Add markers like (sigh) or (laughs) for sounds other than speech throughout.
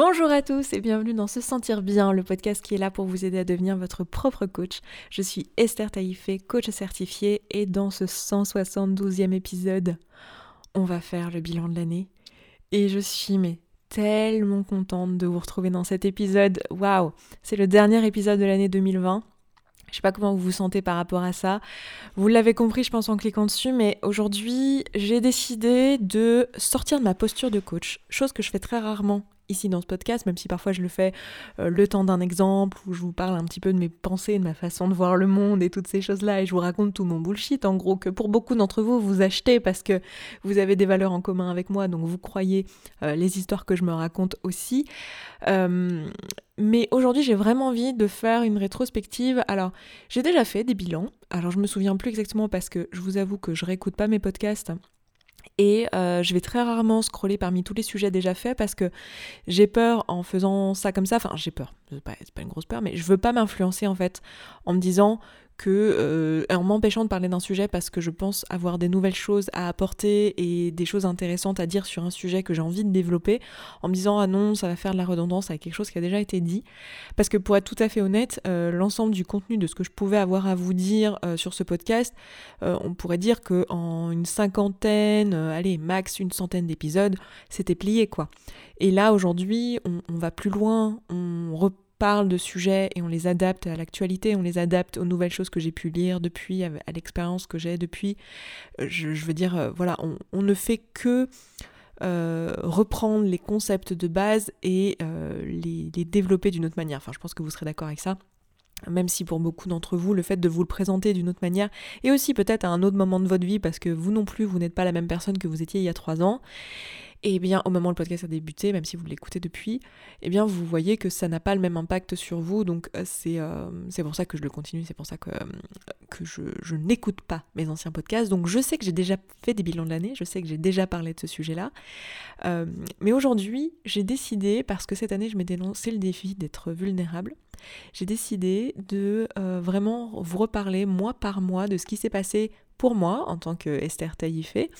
Bonjour à tous et bienvenue dans Se Sentir Bien, le podcast qui est là pour vous aider à devenir votre propre coach. Je suis Esther Taïfé, coach certifiée, et dans ce 172e épisode, on va faire le bilan de l'année. Et je suis tellement contente de vous retrouver dans cet épisode. Waouh C'est le dernier épisode de l'année 2020. Je sais pas comment vous vous sentez par rapport à ça. Vous l'avez compris, je pense, en cliquant dessus, mais aujourd'hui, j'ai décidé de sortir de ma posture de coach, chose que je fais très rarement ici dans ce podcast, même si parfois je le fais euh, le temps d'un exemple où je vous parle un petit peu de mes pensées, de ma façon de voir le monde et toutes ces choses-là, et je vous raconte tout mon bullshit, en gros, que pour beaucoup d'entre vous, vous achetez parce que vous avez des valeurs en commun avec moi, donc vous croyez euh, les histoires que je me raconte aussi. Euh, mais aujourd'hui, j'ai vraiment envie de faire une rétrospective. Alors, j'ai déjà fait des bilans. Alors, je me souviens plus exactement parce que je vous avoue que je réécoute pas mes podcasts et euh, je vais très rarement scroller parmi tous les sujets déjà faits parce que j'ai peur en faisant ça comme ça. Enfin, j'ai peur, c'est pas, pas une grosse peur, mais je veux pas m'influencer en fait en me disant que euh, en m'empêchant de parler d'un sujet parce que je pense avoir des nouvelles choses à apporter et des choses intéressantes à dire sur un sujet que j'ai envie de développer, en me disant ah non ça va faire de la redondance avec quelque chose qui a déjà été dit, parce que pour être tout à fait honnête, euh, l'ensemble du contenu de ce que je pouvais avoir à vous dire euh, sur ce podcast, on pourrait dire que en une cinquantaine, allez max une centaine d'épisodes, c'était plié quoi. Et là aujourd'hui on, va plus loin, on reprend parle de sujets et on les adapte à l'actualité, on les adapte aux nouvelles choses que j'ai pu lire depuis, à, l'expérience que j'ai depuis. Euh, je, veux dire, euh, voilà, on, ne fait que euh, reprendre les concepts de base et les, les, développer d'une autre manière. Enfin, je pense que vous serez d'accord avec ça. Même si pour beaucoup d'entre vous, le fait de vous le présenter d'une autre manière, et aussi peut-être à un autre moment de votre vie, parce que vous non plus, vous n'êtes pas la même personne que vous étiez il y a trois ans, et bien au moment où le podcast a débuté, même si vous l'écoutez depuis, eh bien vous voyez que ça n'a pas le même impact sur vous. Donc euh, c'est euh, c'est pour ça que je le continue, c'est pour ça que, euh, je n'écoute pas mes anciens podcasts. Donc je sais que j'ai déjà fait des bilans de l'année, je sais que j'ai déjà parlé de ce sujet-là. mais aujourd'hui, j'ai décidé, parce que cette année je m'étais lancé le défi d'être vulnérable, j'ai décidé de vraiment vous reparler mois par mois de ce qui s'est passé pour moi en tant que Esther Taïfé,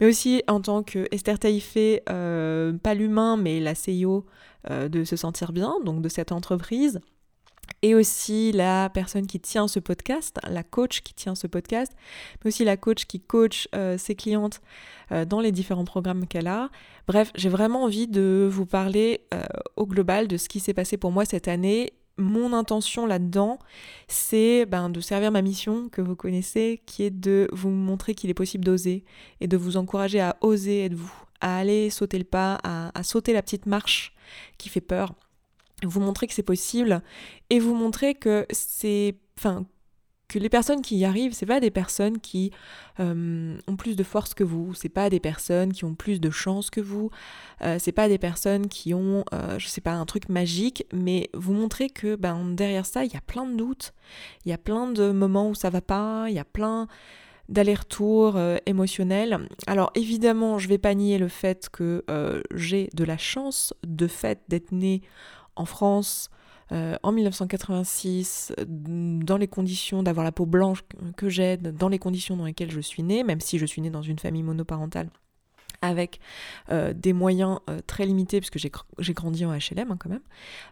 mais aussi en tant que Esther Taïfé, euh, pas l'humain, mais la CEO euh, de Se Sentir Bien, donc de cette entreprise, et aussi la personne qui tient ce podcast, la coach qui tient ce podcast, mais aussi la coach qui coach euh, ses clientes dans les différents programmes qu'elle a. Bref, j'ai vraiment envie de vous parler au global de ce qui s'est passé pour moi cette année mon intention là-dedans, c'est ben, de servir ma mission que vous connaissez, qui est de vous montrer qu'il est possible d'oser et de vous encourager à oser être vous, à aller sauter le pas, à, sauter la petite marche qui fait peur, vous montrer que c'est possible et vous montrer que c'est, enfin, que les personnes qui y arrivent, c'est pas des personnes qui euh, ont plus de force que vous, c'est pas des personnes qui ont plus de chance que vous, euh, c'est pas des personnes qui ont, euh, je sais pas, un truc magique, mais vous montrez que ben, derrière ça, il y a plein de doutes, il y a plein de moments où ça va pas, il y a plein d'aller-retour émotionnels. Alors évidemment, je vais pas nier le fait que j'ai de la chance de fait d'être née en France, euh, en 1986, dans les conditions d'avoir la peau blanche que j'ai, dans les conditions dans lesquelles je suis née, même si je suis née dans une famille monoparentale avec euh, des moyens euh, très limités, puisque j'ai grandi en HLM hein, quand même.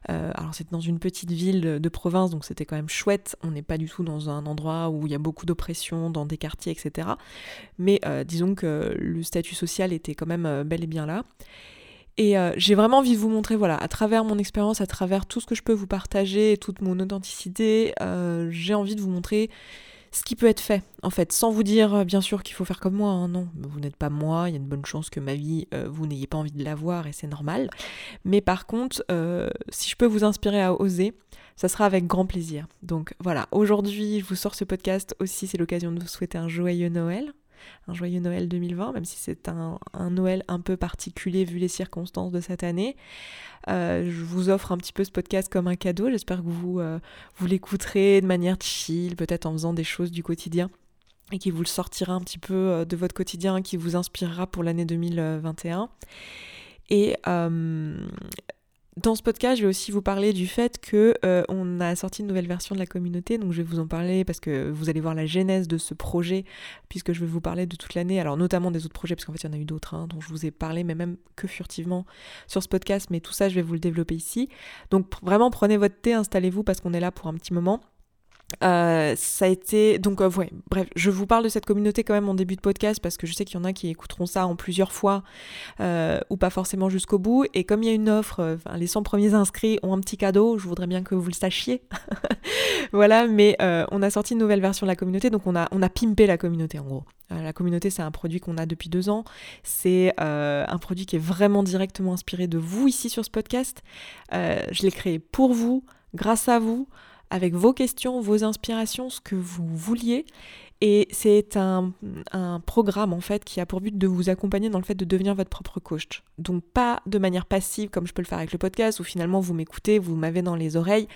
alors c'était dans une petite ville de, province, donc c'était quand même chouette. On n'est pas du tout dans un endroit où il y a beaucoup d'oppression, dans des quartiers, etc. Mais disons que le statut social était quand même bel et bien là. Et euh, j'ai vraiment envie de vous montrer, voilà, à travers mon expérience, à travers tout ce que je peux vous partager, toute mon authenticité, euh, j'ai envie de vous montrer ce qui peut être fait, en fait, sans vous dire euh, bien sûr qu'il faut faire comme moi, hein, non, vous n'êtes pas moi, il y a une bonne chance que ma vie, vous n'ayez pas envie de la voir et c'est normal. Mais par contre, si je peux vous inspirer à oser, ça sera avec grand plaisir. Donc voilà, aujourd'hui, je vous sors ce podcast aussi, c'est l'occasion de vous souhaiter un joyeux Noël, un joyeux Noël 2020, même si c'est un, Noël un peu particulier vu les circonstances de cette année. Euh, je vous offre un petit peu ce podcast comme un cadeau. J'espère que vous, euh, vous l'écouterez de manière chill, peut-être en faisant des choses du quotidien et qui vous le sortira un petit peu euh, de votre quotidien, qui vous inspirera pour l'année 2021. Et dans ce podcast, je vais aussi vous parler du fait que euh, on a sorti une nouvelle version de la communauté, donc je vais vous en parler parce que vous allez voir la genèse de ce projet, puisque je vais vous parler de toute l'année, alors notamment des autres projets, parce qu'en fait il y en a eu d'autres hein, dont je vous ai parlé, mais même que furtivement sur ce podcast, mais tout ça je vais vous le développer ici. Donc vraiment prenez votre thé, installez-vous parce qu'on est là pour un petit moment. Euh, ça a été donc euh, ouais bref je vous parle de cette communauté quand même en début de podcast parce que je sais qu'il y en a qui écouteront ça en plusieurs fois euh, ou pas forcément jusqu'au bout. Et comme il y a une offre les 100 premiers inscrits ont un petit cadeau je voudrais bien que vous le sachiez. (laughs) Voilà mais on a sorti une nouvelle version de la communauté donc on a on a pimpé la communauté en gros. La communauté c'est un produit qu'on a depuis deux ans. C'est un produit qui est vraiment directement inspiré de vous ici sur ce podcast. Je l'ai créé pour vous grâce à vous avec vos questions, vos inspirations, ce que vous vouliez. Et c'est un, programme en fait qui a pour but de vous accompagner dans le fait de devenir votre propre coach. Donc pas de manière passive comme je peux le faire avec le podcast où finalement vous m'écoutez, vous m'avez dans les oreilles,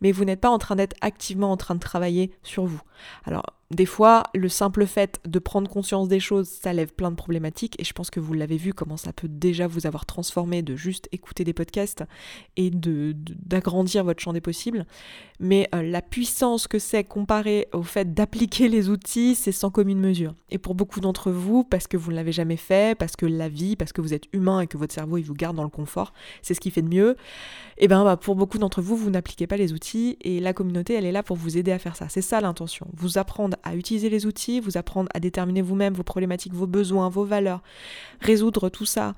mais vous n'êtes pas en train d'être activement en train de travailler sur vous. Alors des fois, le simple fait de prendre conscience des choses, ça lève plein de problématiques et je pense que vous l'avez vu comment ça peut déjà vous avoir transformé de juste écouter des podcasts et de d'agrandir votre champ des possibles. Mais euh, la puissance que c'est comparé au fait d'appliquer les outils, c'est sans commune mesure. Et pour beaucoup d'entre vous, parce que vous ne l'avez jamais fait, parce que la vie, parce que vous êtes humain et que votre cerveau il vous garde dans le confort, c'est ce qui fait de mieux. Et eh bien bah, pour beaucoup d'entre vous, vous n'appliquez pas les outils et la communauté, elle est là pour vous aider à faire ça. C'est ça l'intention. Vous apprendre à utiliser les outils, vous apprendre à déterminer vous-même vos problématiques, vos besoins, vos valeurs, résoudre tout ça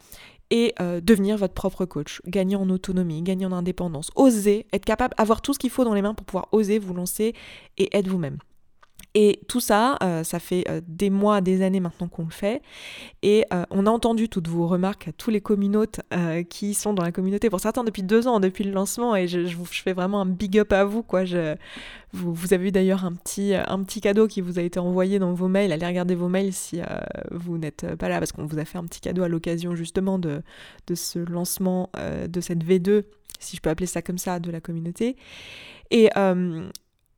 et euh, devenir votre propre coach, gagner en autonomie, gagner en indépendance, oser, être capable, avoir tout ce qu'il faut dans les mains pour pouvoir oser vous lancer et être vous-même. Et tout ça, euh, ça fait euh, des mois, des années maintenant qu'on le fait. Et euh, on a entendu toutes vos remarques à tous les communautes qui sont dans la communauté. Pour certains, depuis deux ans, depuis le lancement. Et je, fais vraiment un big up à vous. Quoi. Vous, avez d'ailleurs un petit, un petit cadeau qui vous a été envoyé dans vos mails. Allez regarder vos mails si vous n'êtes pas là. Parce qu'on vous a fait un petit cadeau à l'occasion justement de, de ce lancement de cette V2, si je peux appeler ça comme ça, de la communauté. Et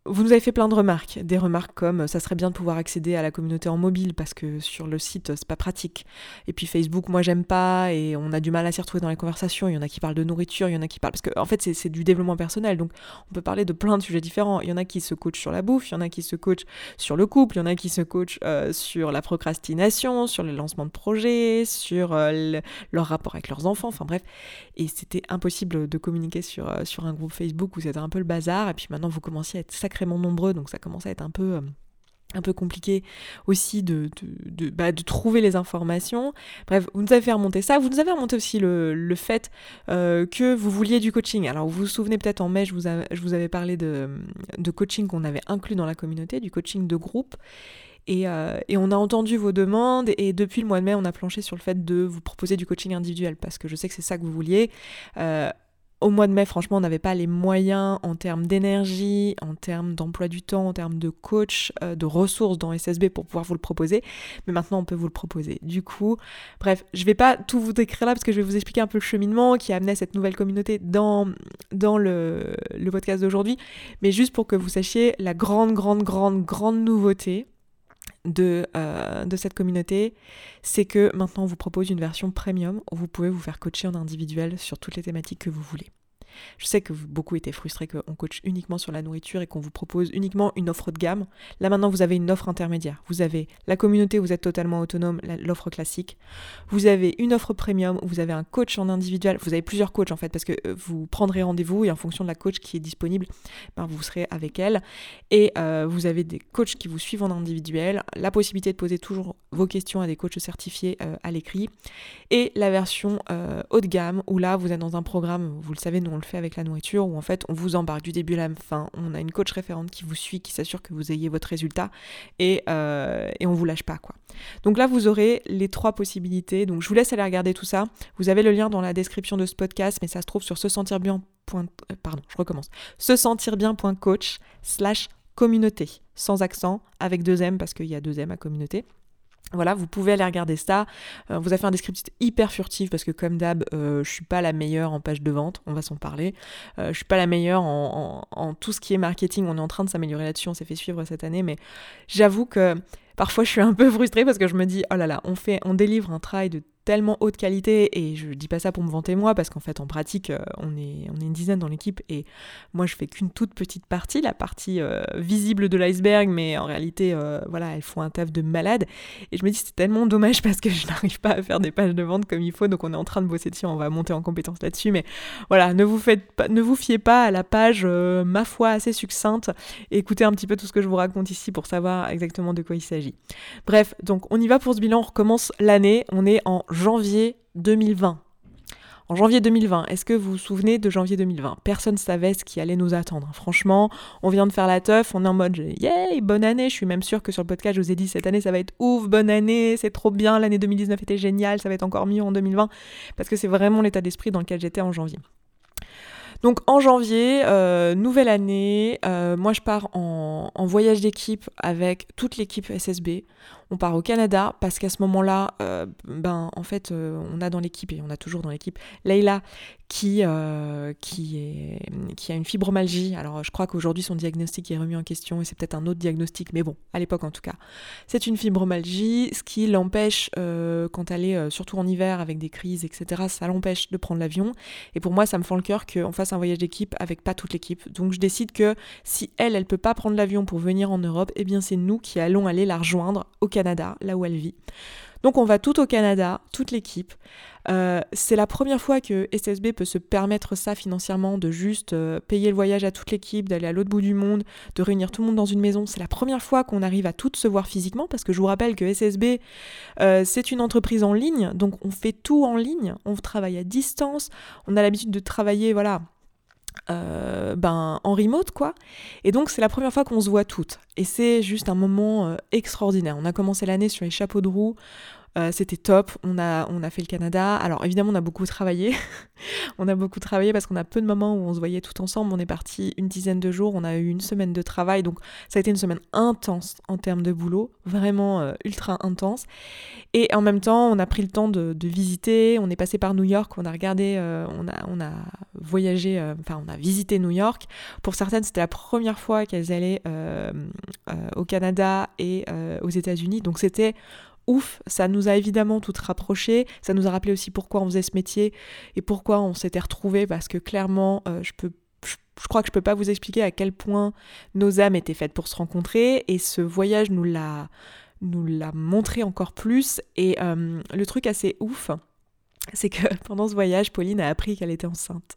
vous nous avez fait plein de remarques, des remarques comme ça serait bien de pouvoir accéder à la communauté en mobile parce que sur le site c'est pas pratique. Et puis Facebook, moi j'aime pas et on a du mal à s'y retrouver dans les conversations. Il y en a qui parlent de nourriture, il y en a qui parlent parce qu'en en fait c'est du développement personnel donc on peut parler de plein de sujets différents. Il y en a qui se coachent sur la bouffe, il y en a qui se coachent sur le couple, il y en a qui se coachent euh, sur la procrastination, sur le lancement de projets, sur euh, leur rapport avec leurs enfants. Enfin bref, et c'était impossible de communiquer sur euh, sur un groupe Facebook où c'était un peu le bazar. Et puis maintenant vous commencez à être sacrément nombreux, donc ça commence à être un peu euh, un peu compliqué aussi de, de, bah, de, trouver les informations. Bref, vous nous avez fait remonter ça. Vous nous avez remonté aussi le, le fait euh, que vous vouliez du coaching. Alors, vous vous souvenez peut-être en mai, je vous, je vous avais parlé de, de coaching qu'on avait inclus dans la communauté, du coaching de groupe. Et, euh, et, on a entendu vos demandes et depuis le mois de mai, on a planché sur le fait de vous proposer du coaching individuel parce que je sais que c'est ça que vous vouliez au mois de mai, franchement, on n'avait pas les moyens en termes d'énergie, en termes d'emploi du temps, en termes de coach, euh, de ressources dans SSB pour pouvoir vous le proposer. Mais maintenant, on peut vous le proposer. Du coup, bref, je vais pas tout vous décrire là parce que je vais vous expliquer un peu le cheminement qui a amené cette nouvelle communauté dans, le podcast d'aujourd'hui. Mais juste pour que vous sachiez la grande, grande, grande, grande nouveauté de, euh, de cette communauté, c'est que maintenant on vous propose une version premium où vous pouvez vous faire coacher en individuel sur toutes les thématiques que vous voulez. Je sais que beaucoup étaient frustrés qu'on coach uniquement sur la nourriture et qu'on vous propose uniquement une offre de gamme. Là maintenant, vous avez une offre intermédiaire. Vous avez la communauté vous êtes totalement autonome, l'offre classique. Vous avez une offre premium vous avez un coach en individuel. Vous avez plusieurs coachs en fait parce que euh, vous prendrez rendez-vous et en fonction de la coach qui est disponible, ben, vous serez avec elle. Et euh, vous avez des coachs qui vous suivent en individuel, la possibilité de poser toujours vos questions à des coachs certifiés euh, à l'écrit. Et la version haut de gamme où là, vous êtes dans un programme, vous le savez, nous on le fait avec la nourriture, où en fait on vous embarque du début à la fin. On a une coach référente qui vous suit, qui s'assure que vous ayez votre résultat et, euh, et on vous lâche pas quoi. Donc là vous aurez les trois possibilités. Donc je vous laisse aller regarder tout ça. Vous avez le lien dans la description de ce podcast, mais ça se trouve sur se sentir bien. Euh, pardon, je recommence. Se sentir bien.coach slash communauté, sans accent, avec deux M parce qu'il y a deux M à communauté. Voilà, vous pouvez aller regarder ça. Euh, vous avez fait un descriptif hyper furtif parce que comme d'hab, euh, je suis pas la meilleure en page de vente, on va s'en parler. Euh, je suis pas la meilleure en, en, tout ce qui est marketing, on est en train de s'améliorer là-dessus, on s'est fait suivre cette année, mais j'avoue que parfois je suis un peu frustrée parce que je me dis, oh là là, on fait, on délivre un travail de tellement haute qualité et je dis pas ça pour me vanter moi parce qu'en fait en pratique euh, on est on est une dizaine dans l'équipe et moi je fais qu'une toute petite partie la partie euh, visible de l'iceberg mais en réalité euh, voilà elles font un taf de malade. Et je me dis c'est tellement dommage parce que je n'arrive pas à faire des pages de vente comme il faut donc on est en train de bosser dessus on va monter en compétence là-dessus mais voilà ne vous faites pas ne vous fiez pas à la page ma foi assez succincte. Écoutez un petit peu tout ce que je vous raconte ici pour savoir exactement de quoi il s'agit. Bref donc on y va pour ce bilan on recommence l'année on est en janvier 2020. En janvier 2020, est-ce que vous vous souvenez de janvier 2020 Personne ne savait ce qui allait nous attendre. Franchement, on vient de faire la teuf, on est en mode yay, bonne année. Je suis même sûre que sur le podcast, je vous ai dit cette année ça va être ouf, bonne année, c'est trop bien, l'année 2019 était géniale, ça va être encore mieux en 2020. Parce que c'est vraiment l'état d'esprit dans lequel j'étais en janvier. Donc en janvier, euh, nouvelle année, euh, moi je pars en, voyage d'équipe avec toute l'équipe SSB. On part au Canada parce qu'à ce moment-là, euh, ben en fait, on a dans l'équipe et on a toujours dans l'équipe Leila qui, euh, qui, qui a une fibromyalgie. Alors je crois qu'aujourd'hui son diagnostic est remis en question et c'est peut-être un autre diagnostic, mais bon, à l'époque en tout cas. C'est une fibromyalgie, ce qui l'empêche, euh, quand elle est euh, surtout en hiver avec des crises, etc., ça l'empêche de prendre l'avion. Et pour moi, ça me fend le cœur qu'on fasse un voyage d'équipe avec pas toute l'équipe. Donc je décide que si elle, elle peut pas prendre l'avion pour venir en Europe, eh bien c'est nous qui allons aller la rejoindre au Canada, là où elle vit. Donc on va tout au Canada, toute l'équipe. Euh, c'est la première fois que SSB peut se permettre ça financièrement, de juste euh, payer le voyage à toute l'équipe, d'aller à l'autre bout du monde, de réunir tout le monde dans une maison. C'est la première fois qu'on arrive à toutes se voir physiquement, parce que je vous rappelle que SSB, euh, c'est une entreprise en ligne, donc on fait tout en ligne, on travaille à distance, on a l'habitude de travailler, voilà, ben, en remote quoi. Et donc c'est la première fois qu'on se voit toutes. Et c'est juste un moment extraordinaire. On a commencé l'année sur les chapeaux de roue. Euh, c'était top. On a, on a fait le Canada. Alors évidemment, on a beaucoup travaillé. (laughs) on a beaucoup travaillé parce qu'on a peu de moments où on se voyait tout ensemble. On est parti une dizaine de jours. On a eu une semaine de travail. Donc ça a été une semaine intense en termes de boulot. Vraiment euh, ultra intense. Et en même temps, on a pris le temps de, visiter. On est passé par New York. On a regardé, euh, on, a, on a voyagé, enfin on a visité New York. Pour certaines, c'était la première fois qu'elles allaient au Canada et aux États-Unis. Donc c'était ouf, ça nous a évidemment toutes rapprochées, ça nous a rappelé aussi pourquoi on faisait ce métier et pourquoi on s'était retrouvés, parce que clairement, euh, je peux je crois que je peux pas vous expliquer à quel point nos âmes étaient faites pour se rencontrer. Et ce voyage nous l'a nous l'a montré encore plus. Et euh, le truc assez ouf c'est que (laughs) pendant ce voyage Pauline a appris qu'elle était enceinte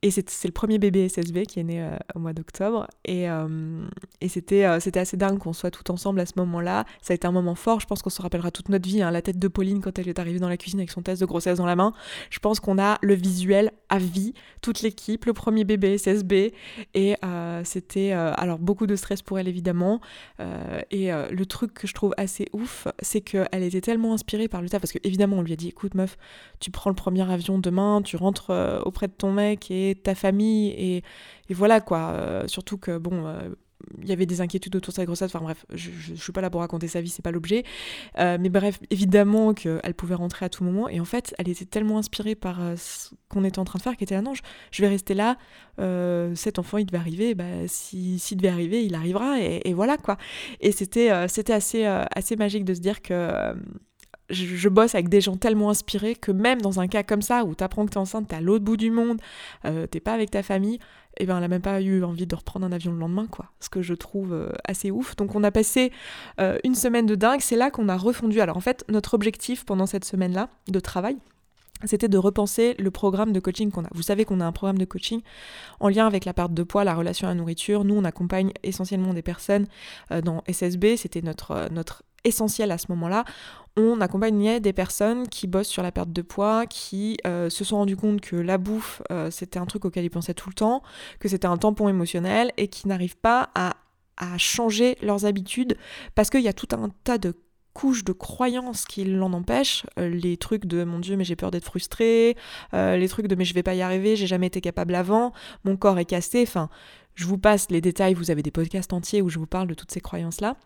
et c'est le premier bébé SSB qui est né euh, au mois d'octobre. Et, euh, et c'était euh, assez dingue qu'on soit tout ensemble à ce moment-là. Ça a été un moment fort. Je pense qu'on se rappellera toute notre vie. Hein, la tête de Pauline quand elle est arrivée dans la cuisine avec son test de grossesse dans la main. Je pense qu'on a le visuel à vie, toute l'équipe, le premier bébé SSB. Et c'était alors beaucoup de stress pour elle évidemment. et le truc que je trouve assez ouf, c'est qu'elle était tellement inspirée par le taf. Parce qu'évidemment, on lui a dit écoute, meuf, tu prends le premier avion demain, tu rentres auprès de ton mec ta famille et, voilà quoi. Euh, surtout que bon, euh, il y avait des inquiétudes autour de sa grossesse. Enfin bref, je, suis pas là pour raconter sa vie, c'est pas l'objet. Euh, mais bref, évidemment qu'elle pouvait rentrer à tout moment. Et en fait, elle était tellement inspirée par ce qu'on était en train de faire qu'elle était là, non, je, vais rester là. cet enfant, il devait arriver. Bah, s'il si, devait arriver, il arrivera. Et, et voilà quoi. Et c'était c'était assez, assez magique de se dire que je, bosse avec des gens tellement inspirés que même dans un cas comme ça où t'apprends que t'es enceinte, t'es à l'autre bout du monde, euh, t'es pas avec ta famille, et eh ben elle a même pas eu envie de reprendre un avion le lendemain, quoi. Ce que je trouve euh, assez ouf. Donc on a passé euh, une semaine de dingue, c'est là qu'on a refondu. Alors en fait, notre objectif pendant cette semaine-là de travail, c'était de repenser le programme de coaching qu'on a. Vous savez qu'on a un programme de coaching en lien avec la perte de poids, la relation à la nourriture. Nous, on accompagne essentiellement des personnes dans SSB, c'était notre, notre essentiel à ce moment-là. On accompagnait des personnes qui bossent sur la perte de poids, qui euh, se sont rendues compte que la bouffe, euh, c'était un truc auquel ils pensaient tout le temps, que c'était un tampon émotionnel et qui n'arrivent pas à, changer leurs habitudes parce qu'il y a tout un tas de couches de croyances qui l'en empêchent, euh, les trucs de mon dieu mais j'ai peur d'être frustrée, les trucs de mais je vais pas y arriver, j'ai jamais été capable avant, mon corps est cassé, enfin je vous passe les détails, vous avez des podcasts entiers où je vous parle de toutes ces croyances là.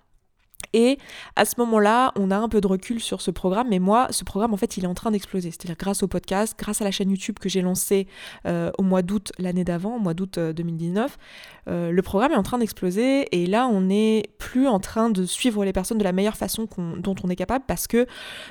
Et à ce moment-là, on a un peu de recul sur ce programme, mais moi, ce programme, en fait, il est en train d'exploser. C'est-à-dire grâce au podcast, grâce à la chaîne YouTube que j'ai lancée euh, au mois d'août l'année d'avant, au mois d'août 2019, euh, euh, le programme est en train d'exploser. Et là, on n'est plus en train de suivre les personnes de la meilleure façon dont on est capable, parce que,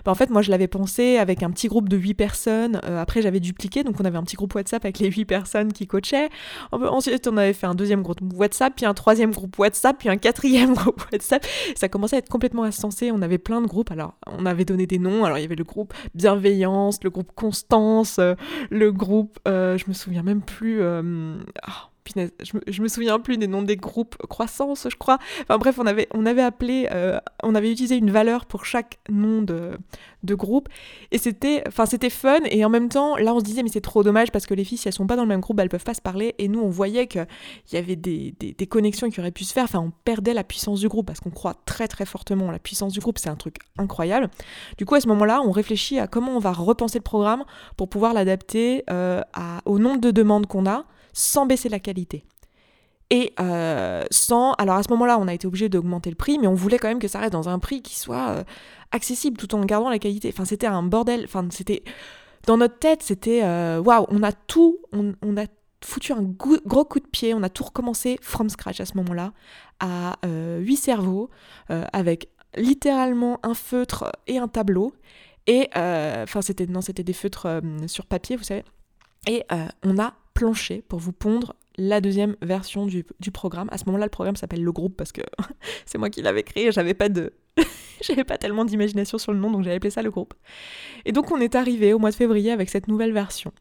bah, en fait, moi, je l'avais pensé avec un petit groupe de 8 personnes. après, j'avais dupliqué, donc on avait un petit groupe WhatsApp avec les 8 personnes qui coachaient. Ensuite, on avait fait un deuxième groupe WhatsApp, puis un troisième groupe WhatsApp, puis un quatrième (laughs) groupe WhatsApp. Ça commençait à être complètement insensé. On avait plein de groupes. Alors, on avait donné des noms. Alors, il y avait le groupe Bienveillance, le groupe Constance, euh, le groupe, euh, je me souviens même plus. Euh, ah, je me, souviens plus des noms des groupes croissance, je crois. Enfin bref, on avait, on avait appelé, euh, on avait utilisé une valeur pour chaque nom de, de groupe. Et c'était, enfin c'était fun. Et en même temps, là on se disait, mais c'est trop dommage parce que les filles, si elles sont pas dans le même groupe, elles peuvent pas se parler. Et nous, on voyait qu'il y avait des, des, connexions qui auraient pu se faire. Enfin, on perdait la puissance du groupe parce qu'on croit très très fortement la puissance du groupe. C'est un truc incroyable. Du coup, à ce moment-là, on réfléchit à comment on va repenser le programme pour pouvoir l'adapter euh, au nombre de demandes qu'on a sans baisser la qualité. Et euh, sans. Alors à ce moment-là, on a été obligé d'augmenter le prix, mais on voulait quand même que ça reste dans un prix qui soit euh, accessible tout en gardant la qualité. Enfin, c'était un bordel. Enfin, c'était. Dans notre tête, c'était. Euh, waouh, on a tout. On, a foutu un gros coup de pied. On a tout recommencé from scratch à ce moment-là, à huit cerveaux, avec littéralement un feutre et un tableau. Et. Enfin, c'était. Non, c'était des feutres sur papier, vous savez. Et on a plancher pour vous pondre la deuxième version du, programme. À ce moment-là, le programme s'appelle Le Groupe parce que (laughs) c'est moi qui l'avais créé. J'avais pas de, (laughs) j'avais pas tellement d'imagination sur le nom, donc j'ai appelé ça Le Groupe. Et donc on est arrivé au mois de février avec cette nouvelle version.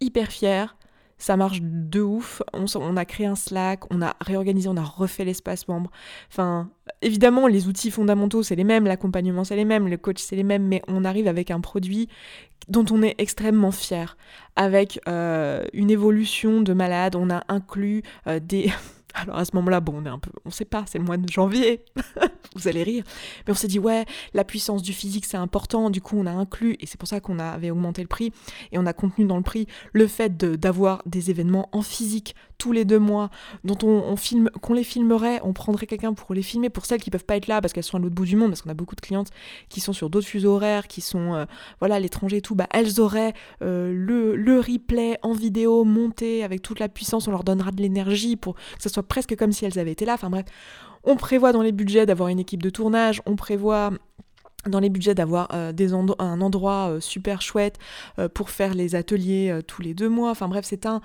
Hyper fier, ça marche de ouf. On, a créé un Slack, on a réorganisé, on a refait l'espace membre. Enfin, évidemment, les outils fondamentaux, c'est les mêmes, l'accompagnement, c'est les mêmes, le coach, c'est les mêmes, mais on arrive avec un produit dont on est extrêmement fier, avec euh, une évolution de malade. On a inclus euh, des... (laughs) Alors à ce moment-là, bon, on est un peu, on sait pas, c'est le mois de janvier, (laughs) vous allez rire, mais on s'est dit ouais, la puissance du physique c'est important, du coup on a inclus et c'est pour ça qu'on avait augmenté le prix et on a contenu dans le prix le fait d'avoir des événements en physique tous les deux mois, dont on, filme, qu'on les filmerait, on prendrait quelqu'un pour les filmer pour celles qui peuvent pas être là parce qu'elles sont à l'autre bout du monde, parce qu'on a beaucoup de clientes qui sont sur d'autres fuseaux horaires, qui sont euh, voilà l'étranger et tout, bah elles auraient euh, le, le replay en vidéo monté avec toute la puissance, on leur donnera de l'énergie pour que ce soit presque comme si elles avaient été là. Enfin bref, on prévoit dans les budgets d'avoir une équipe de tournage, on prévoit dans les budgets d'avoir euh, un endroit euh, super chouette euh, pour faire les ateliers tous les deux mois. Enfin bref, c'est un...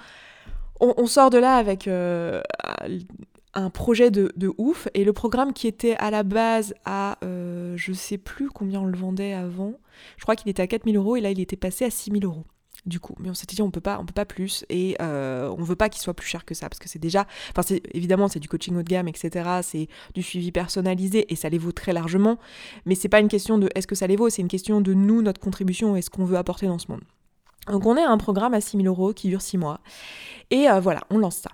On, sort de là avec un projet de, de, ouf. Et le programme qui était à la base à je sais plus combien on le vendait avant, je crois qu'il était à 4000 euros et là il était passé à 6000 euros du coup. Mais on s'était dit on peut pas, on peut pas plus et euh, on veut pas qu'il soit plus cher que ça parce que c'est déjà, enfin c'est évidemment c'est du coaching haut de gamme etc. C'est du suivi personnalisé et ça les vaut très largement. Mais c'est pas une question de est-ce que ça les vaut, c'est une question de nous notre contribution et ce qu'on veut apporter dans ce monde. Donc on est à un programme à 6000 euros qui dure 6 mois et euh, voilà on lance ça.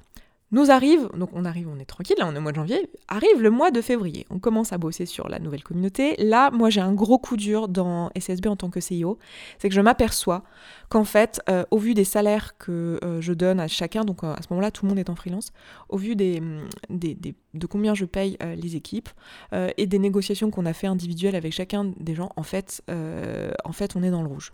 Nous arrive, donc on arrive, on est tranquille, là on est au mois de janvier, arrive le mois de février. On commence à bosser sur la nouvelle communauté. Là, moi j'ai un gros coup dur dans SSB en tant que CIO, c'est que je m'aperçois qu'en fait, euh, au vu des salaires que euh, je donne à chacun, donc euh, à ce moment-là tout le monde est en freelance, au vu des, mm, de combien je paye les équipes et des négociations qu'on a fait individuelles avec chacun des gens, en fait, on est dans le rouge.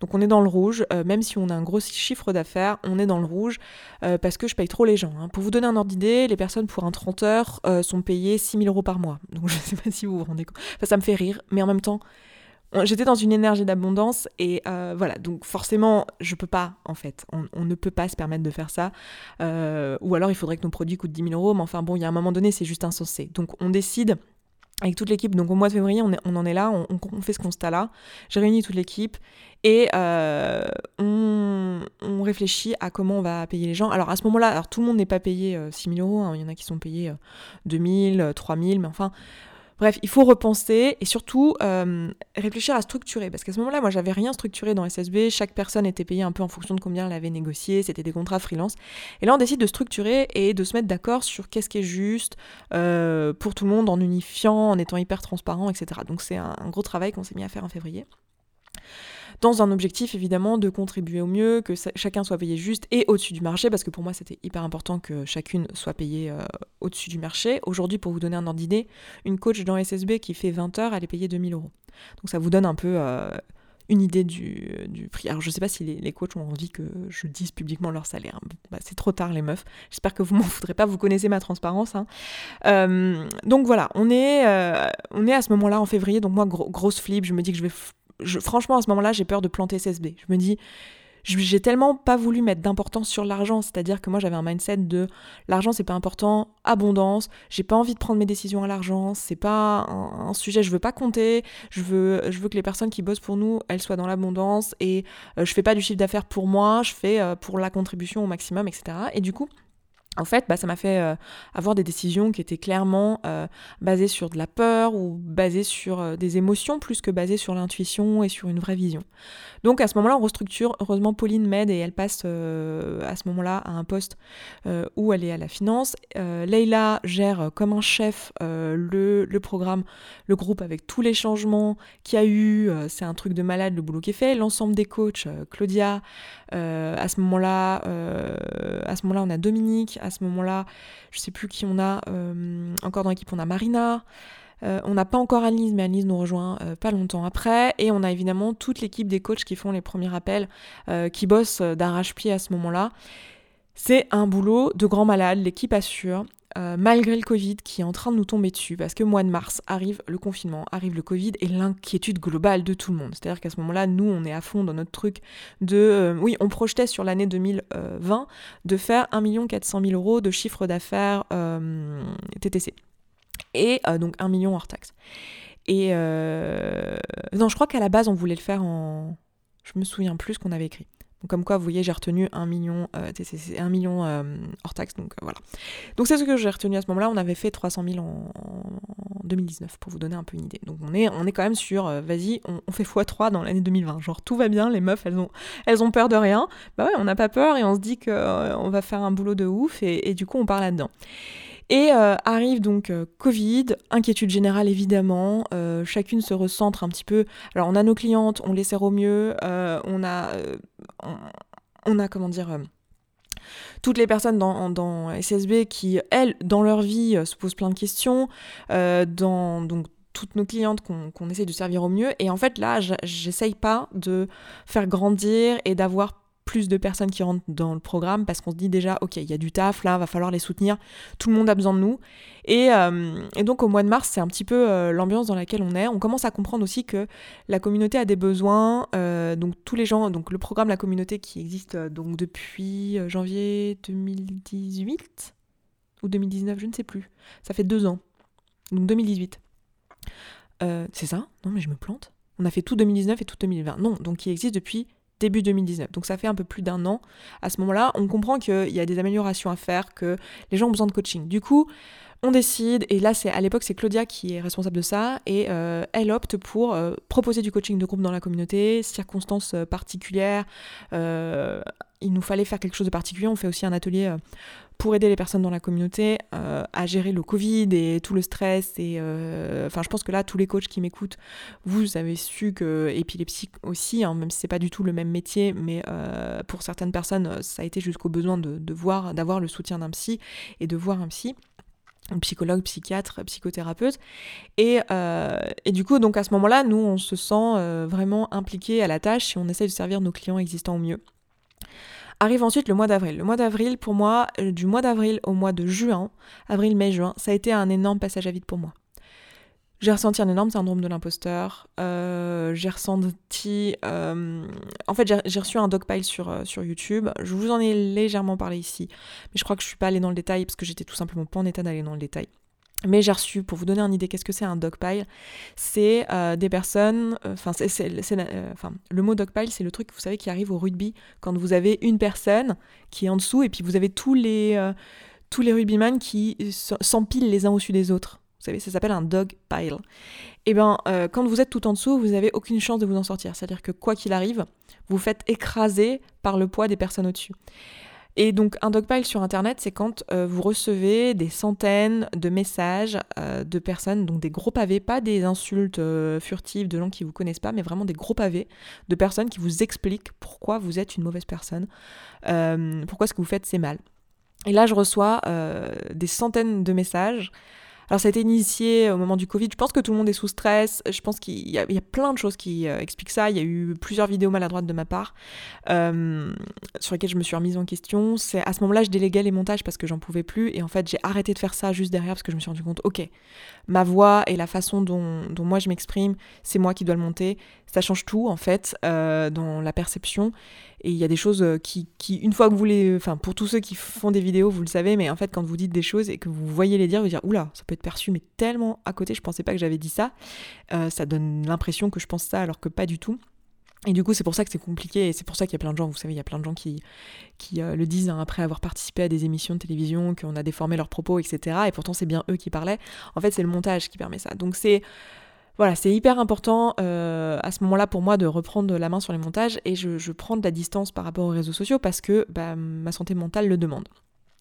Donc on est dans le rouge, même si on a un gros chiffre d'affaires, on est dans le rouge parce que je paye trop les gens. Hein. Pour vous donner un ordre d'idée, les personnes pour un 30 heures sont payées 6 000 euros par mois. Donc (laughs) je ne sais pas si vous vous rendez compte. Enfin, ça me fait rire, mais en même temps, j'étais dans une énergie d'abondance et voilà, donc forcément, je peux pas en fait. On, ne peut pas se permettre de faire ça. ou alors il faudrait que nos produits coûtent 10 000 euros, mais enfin bon, il y a un moment donné, c'est juste insensé. Donc on décide avec toute l'équipe. Donc au mois de février, on, en est là, on, fait ce constat-là. J'ai réuni toute l'équipe et euh, on, réfléchit à comment on va payer les gens. Alors à ce moment-là, tout le monde n'est pas payé 6 euh, 000 euros, hein. il y en a qui sont payés 2 000, 3 000, mais enfin Bref, il faut repenser et surtout euh, réfléchir à structurer. Parce qu'à ce moment-là, moi, j'avais rien structuré dans SSB. Chaque personne était payée un peu en fonction de combien elle avait négocié. C'était des contrats freelance. Et là, on décide de structurer et de se mettre d'accord sur qu'est-ce qui est juste euh, pour tout le monde en unifiant, en étant hyper transparent, etc. Donc, c'est un, gros travail qu'on s'est mis à faire en février. Dans un objectif évidemment de contribuer au mieux, que chacun soit payé juste et au-dessus du marché, parce que pour moi c'était hyper important que chacune soit payée euh, au-dessus du marché. Aujourd'hui, pour vous donner un ordre d'idée, une coach dans SSB qui fait 20 heures, elle est payée 2000 euros. Donc ça vous donne un peu euh, une idée du, prix. Alors je sais pas si les, coachs ont envie que je dise publiquement leur salaire. Bah, c'est trop tard les meufs. J'espère que vous (laughs) m'en voudrez pas, vous connaissez ma transparence. Hein. Euh, donc voilà, on est, on est à ce moment-là en février, donc moi grosse flip, je me dis que je vais franchement, à ce moment-là, j'ai peur de planter SSB. Je me dis, j'ai tellement pas voulu mettre d'importance sur l'argent, c'est-à-dire que moi j'avais un mindset de l'argent c'est pas important, abondance, j'ai pas envie de prendre mes décisions à l'argent, c'est pas un, sujet, je veux pas compter, je veux, je veux que les personnes qui bossent pour nous, elles soient dans l'abondance. Et euh, je fais pas du chiffre d'affaires pour moi, je fais euh, pour la contribution au maximum, etc. Et du coup, en fait, bah, ça m'a fait euh, avoir des décisions qui étaient clairement euh, basées sur de la peur ou basées sur euh, des émotions plus que basées sur l'intuition et sur une vraie vision. Donc à ce moment-là, on restructure. Heureusement, Pauline m'aide et elle passe à ce moment-là à un poste où elle est à la finance. Leïla gère comme un chef le, programme, le groupe avec tous les changements qu'il y a eu. C'est un truc de malade le boulot qui est fait. L'ensemble des coachs, Claudia, à ce moment-là, à ce moment-là, on a Dominique à ce moment-là. Je sais plus qui on a euh, encore dans l'équipe. On a Marina. Euh, on n'a pas encore Annelise, mais Annelise nous rejoint euh, pas longtemps après. Et on a évidemment toute l'équipe des coachs qui font les premiers appels, qui bossent d'arrache-pied à ce moment-là. C'est un boulot de grand malade, l'équipe assure. Euh, malgré le Covid qui est en train de nous tomber dessus, parce que mois de mars arrive le confinement, arrive le Covid et l'inquiétude globale de tout le monde. C'est-à-dire qu'à ce moment-là, nous, on est à fond dans notre truc de... Euh, oui, on projetait sur l'année 2020 de faire 1 400 000 euros de chiffre d'affaires euh, TTC. Et donc 1 million hors taxe. Et... non, je crois qu'à la base, on voulait le faire en... Je me souviens plus ce qu'on avait écrit comme quoi, vous voyez, j'ai retenu 1 million, euh, 1 million euh, hors taxe, donc euh, voilà. Donc c'est ce que j'ai retenu à ce moment-là. On avait fait 300 000 en, 2019, pour vous donner un peu une idée. Donc on est, quand même sur, vas-y, on, fait x3 dans l'année 2020. Genre tout va bien, les meufs, elles ont, peur de rien. Bah ouais, on n'a pas peur et on se dit qu'on va faire un boulot de ouf et du coup on part là-dedans. Et euh, arrive donc euh, Covid, inquiétude générale évidemment, euh, chacune se recentre un petit peu. Alors on a nos clientes, on les sert au mieux, on a, on, a comment dire toutes les personnes dans, SSB qui, elles, dans leur vie, se posent plein de questions, dans donc toutes nos clientes qu'on essaie de servir au mieux. Et en fait, là, j'essaye pas de faire grandir et d'avoir plus de personnes qui rentrent dans le programme parce qu'on se dit déjà, ok, il y a du taf, là, va falloir les soutenir, tout le monde a besoin de nous. Et, euh, donc au mois de mars, c'est un petit peu euh, l'ambiance dans laquelle on est. On commence à comprendre aussi que la communauté a des besoins, euh, donc tous les gens, donc le programme La Communauté qui existe donc depuis janvier 2018 ou 2019, je ne sais plus. Ça fait deux ans, donc 2018. c'est ça? Non mais je me plante. On a fait tout 2019 et tout 2020. Non, donc il existe depuis début 2019. Donc ça fait un peu plus d'un an. À ce moment-là, on comprend qu'il y a des améliorations à faire, que les gens ont besoin de coaching. Du coup, on décide, et là c'est à l'époque c'est Claudia qui est responsable de ça, et euh, elle opte pour euh, proposer du coaching de groupe dans la communauté, circonstances euh, particulières. il nous fallait faire quelque chose de particulier. On fait aussi un atelier pour aider les personnes dans la communauté euh, à gérer le Covid et tout le stress. Et euh, je pense que là, tous les coachs qui m'écoutent, vous avez su que épilepsie aussi, hein, même si c'est pas du tout le même métier, mais euh, pour certaines personnes, ça a été jusqu'au besoin de, de voir, d'avoir le soutien d'un psy et de voir un psy psychologue, psychiatre, psychothérapeute. Et, et, du coup, donc à ce moment-là, nous, on se sent vraiment impliqué à la tâche et on essaie de servir nos clients existants au mieux. Arrive ensuite le mois d'avril. Le mois d'avril, pour moi, euh, du mois d'avril au mois de juin, avril, mai, juin, ça a été un énorme passage à vide pour moi. J'ai ressenti un énorme syndrome de l'imposteur. Euh, j'ai ressenti. Euh, en fait, j'ai reçu un dogpile sur, sur YouTube. Je vous en ai légèrement parlé ici. Mais je crois que je suis pas allée dans le détail parce que j'étais tout simplement pas en état d'aller dans le détail. Mais j'ai reçu, pour vous donner une idée, qu'est-ce que c'est un dogpile C'est euh, des personnes, euh, enfin, euh, enfin, le mot dogpile, c'est le truc, vous savez, qui arrive au rugby quand vous avez une personne qui est en dessous et puis vous avez tous les, tous les rugbyman qui s'empilent les uns au-dessus des autres. Vous savez, ça s'appelle un dog pile. Et eh bien, quand vous êtes tout en dessous, vous n'avez aucune chance de vous en sortir. C'est-à-dire que quoi qu'il arrive, vous faites écraser par le poids des personnes au-dessus. Et donc un dogpile sur Internet, c'est quand euh, vous recevez des centaines de messages euh, de personnes, donc des gros pavés, pas des insultes euh, furtives de gens qui vous connaissent pas, mais vraiment des gros pavés de personnes qui vous expliquent pourquoi vous êtes une mauvaise personne, pourquoi ce que vous faites c'est mal. Et là, je reçois des centaines de messages alors ça a été initié au moment du Covid. Je pense que tout le monde est sous stress. Je pense qu'il y, a plein de choses qui euh, expliquent ça. Il y a eu plusieurs vidéos maladroites de ma part euh, sur lesquelles je me suis remise en question. C'est à ce moment-là je déléguais les montages parce que j'en pouvais plus et en fait j'ai arrêté de faire ça juste derrière parce que je me suis rendu compte. Ok, ma voix et la façon dont, moi je m'exprime, c'est moi qui dois le monter. Ça change tout en fait euh, dans la perception. Et il y a des choses euh, qui, une fois que vous les. Enfin, pour tous ceux qui font des vidéos, vous le savez, mais en fait, quand vous dites des choses et que vous voyez les dire, vous dire Oula, ça peut être perçu, mais tellement à côté, je pensais pas que j'avais dit ça. Euh, ça donne l'impression que je pense ça alors que pas du tout. Et du coup, c'est pour ça que c'est compliqué, et c'est pour ça qu'il y a plein de gens, vous savez, il y a plein de gens qui, qui euh, le disent hein, après avoir participé à des émissions de télévision, qu'on a déformé leurs propos, etc. Et pourtant, c'est bien eux qui parlaient. En fait, c'est le montage qui permet ça. Donc, c'est voilà, c'est hyper important euh, à ce moment-là pour moi de reprendre la main sur les montages et je, prends de la distance par rapport aux réseaux sociaux parce que bah, ma santé mentale le demande.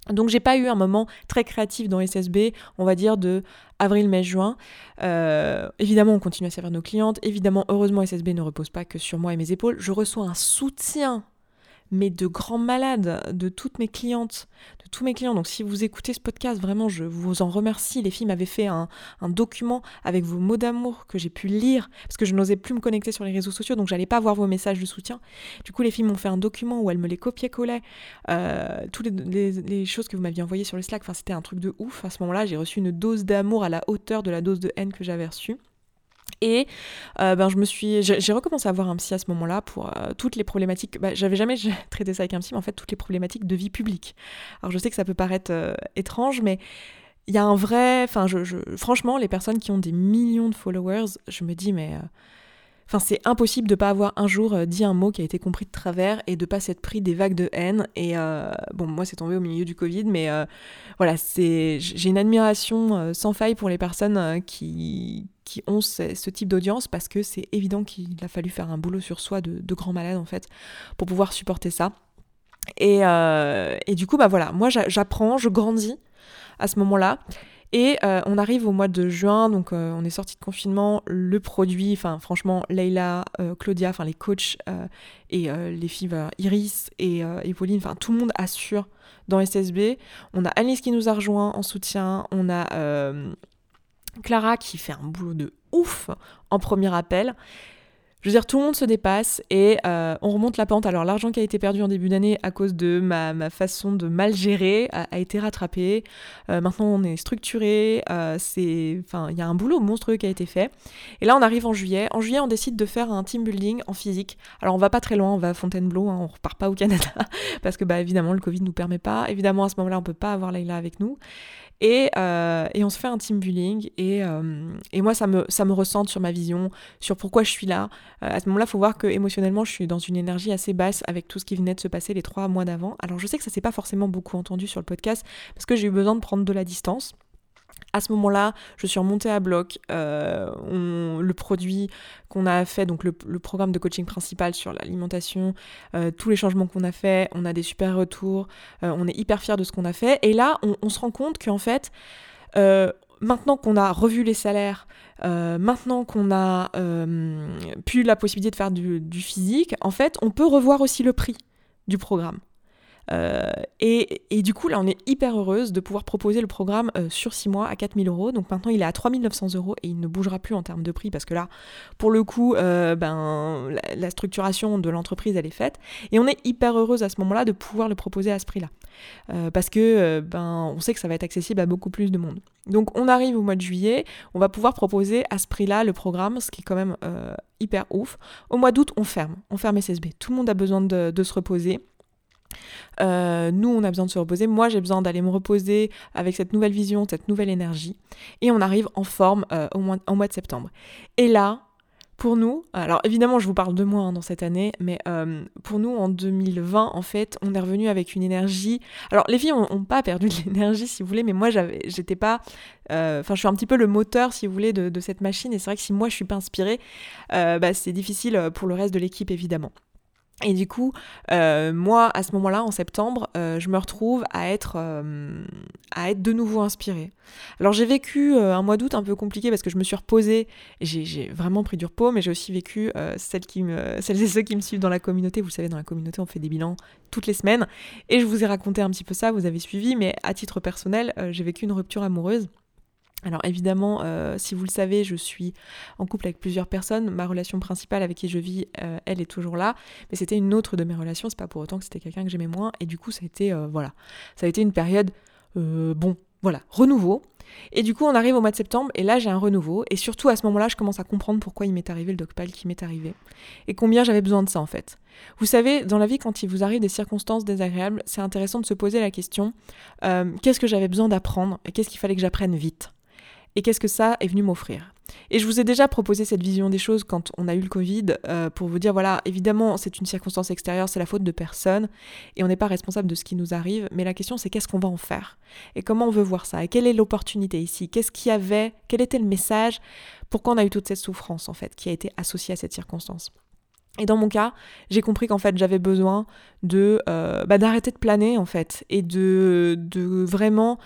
Donc j'ai pas eu un moment très créatif dans SSB, on va dire de avril, mai, juin. Euh, évidemment, on continue à servir nos clientes. Évidemment, heureusement, SSB ne repose pas que sur moi et mes épaules. Je reçois un soutien mais de grands malades, de toutes mes clientes, tous mes clients. Donc si vous écoutez ce podcast, vraiment, je vous en remercie. Les filles m'avaient fait un, document avec vos mots d'amour que j'ai pu lire, parce que je n'osais plus me connecter sur les réseaux sociaux, donc j'allais pas voir vos messages de soutien. Du coup, les filles m'ont fait un document où elles me les copiaient-collaient, euh, toutes les, choses que vous m'aviez envoyées sur le Slack. Enfin, c'était un truc de ouf. À ce moment-là, j'ai reçu une dose d'amour à la hauteur de la dose de haine que j'avais reçue. Et euh, ben, je me suis, j'ai recommencé à voir un psy à ce moment-là pour euh, toutes les problématiques. Bah, J'avais jamais (laughs) traité ça avec un psy, mais en fait toutes les problématiques de vie publique. Alors je sais que ça peut paraître euh, étrange, mais il y a un vrai, enfin je, franchement les personnes qui ont des millions de followers, je me dis mais Enfin, c'est impossible de pas avoir un jour dit un mot qui a été compris de travers et de pas s'être pris des vagues de haine. Et bon, moi, c'est tombé au milieu du Covid, mais voilà, c'est j'ai une admiration sans faille pour les personnes qui, ont ce, type d'audience parce que c'est évident qu'il a fallu faire un boulot sur soi de, grand malade en fait pour pouvoir supporter ça. Et, et du coup, bah voilà, moi j'apprends, je grandis à ce moment-là. Et euh, on arrive au mois de juin, donc euh, on est sorti de confinement. Le produit, enfin franchement, Leila, euh, Claudia, enfin les coachs et les filles Iris et, Pauline, enfin tout le monde assure dans SSB. On a Alice qui nous a rejoint en soutien. On a Clara qui fait un boulot de ouf en premier appel. Je veux dire, tout le monde se dépasse et euh, on remonte la pente. Alors l'argent qui a été perdu en début d'année à cause de ma, façon de mal gérer a, été rattrapé. Euh, maintenant on est structuré. Euh, c'est, il y a un boulot monstrueux qui a été fait. Et là on arrive en juillet. En juillet on décide de faire un team building en physique. Alors on va pas très loin, on va à Fontainebleau, hein, on repart pas au Canada (laughs) parce que bah évidemment le Covid nous permet pas. Évidemment à ce moment-là on peut pas avoir Leïla avec nous. Euh, et, on se fait un team building et, euh, et, moi ça me, ça me ressente sur ma vision, sur pourquoi je suis là. Euh, à ce moment-là, il faut voir que émotionnellement je suis dans une énergie assez basse avec tout ce qui venait de se passer les trois mois d'avant. Alors je sais que ça s'est pas forcément beaucoup entendu sur le podcast parce que j'ai eu besoin de prendre de la distance. À ce moment-là, je suis remontée à bloc. Euh, le produit qu'on a fait, donc le, programme de coaching principal sur l'alimentation, euh, tous les changements qu'on a fait, on a des super retours, euh, on est hyper fiers de ce qu'on a fait. Et là, on, se rend compte qu'en fait, maintenant qu'on a revu les salaires, maintenant qu'on a pu la possibilité de faire du, physique, en fait, on peut revoir aussi le prix du programme. Euh, et, du coup, là, on est hyper heureuse de pouvoir proposer le programme euh, sur 6 mois à 4000 euros. Donc maintenant, il est à 3900 euros et il ne bougera plus en termes de prix parce que là, pour le coup, euh, ben, la, structuration de l'entreprise, elle est faite. Et on est hyper heureuse à ce moment-là de pouvoir le proposer à ce prix-là. parce que ben, on sait que ça va être accessible à beaucoup plus de monde. Donc on arrive au mois de juillet, on va pouvoir proposer à ce prix-là le programme, ce qui est quand même hyper ouf. Au mois d'août, on ferme, on ferme SSB. Tout le monde a besoin de se reposer. Euh, nous, on a besoin de se reposer. Moi, j'ai besoin d'aller me reposer avec cette nouvelle vision, cette nouvelle énergie. Et on arrive en forme euh, au mois, de septembre. Et là, pour nous, alors évidemment, je vous parle de moi hein, dans cette année, mais euh, pour nous, en 2020, en fait, on est revenu avec une énergie. Alors, les filles n'ont pas perdu de (laughs) l'énergie, si vous voulez, mais moi, j'étais pas. Enfin, je suis un petit peu le moteur, si vous voulez, de, cette machine. Et c'est vrai que si moi, je suis pas inspirée, bah, c'est difficile pour le reste de l'équipe, évidemment. Et du coup, euh, moi, à ce moment-là, en septembre, euh, je me retrouve à être, euh, à être de nouveau inspirée. Alors j'ai vécu un mois d'août un peu compliqué parce que je me suis reposée, j'ai vraiment pris du repos, mais j'ai aussi vécu celles, (laughs) celles et ceux qui me suivent dans la communauté. Vous savez, dans la communauté, on fait des bilans toutes les semaines. Et je vous ai raconté un petit peu ça, vous avez suivi, mais à titre personnel, j'ai vécu une rupture amoureuse. Alors évidemment, euh, si vous le savez, je suis en couple avec plusieurs personnes. Ma relation principale avec qui je vis, euh, elle est toujours là. Mais c'était une autre de mes relations. C'est pas pour autant que c'était quelqu'un que j'aimais moins. Et du coup, ça a été, euh, voilà, ça a été une période, bon, voilà, renouveau. Et du coup, on arrive au mois de septembre et là, j'ai un renouveau. Et surtout, à ce moment-là, je commence à comprendre pourquoi il m'est arrivé le dogpile qui m'est arrivé. Et combien j'avais besoin de ça, en fait. Vous savez, dans la vie, quand il vous arrive des circonstances désagréables, c'est intéressant de se poser la question qu'est-ce que j'avais besoin d'apprendre et qu'est-ce qu'il fallait que j'apprenne vite? Et qu'est-ce que ça est venu m'offrir? Et je vous ai déjà proposé cette vision des choses quand on a eu le Covid, euh, pour vous dire, voilà, évidemment, c'est une circonstance extérieure, c'est la faute de personne, et on n'est pas responsable de ce qui nous arrive, mais la question c'est qu'est-ce qu'on va en faire? Et comment on veut voir ça? Et quelle est l'opportunité ici? Qu'est-ce qu'il y avait? Quel était le message? Pourquoi on a eu toute cette souffrance, en fait, qui a été associée à cette circonstance? Et dans mon cas, j'ai compris qu'en fait j'avais besoin de euh, bah, d'arrêter de planer en fait et de, de vraiment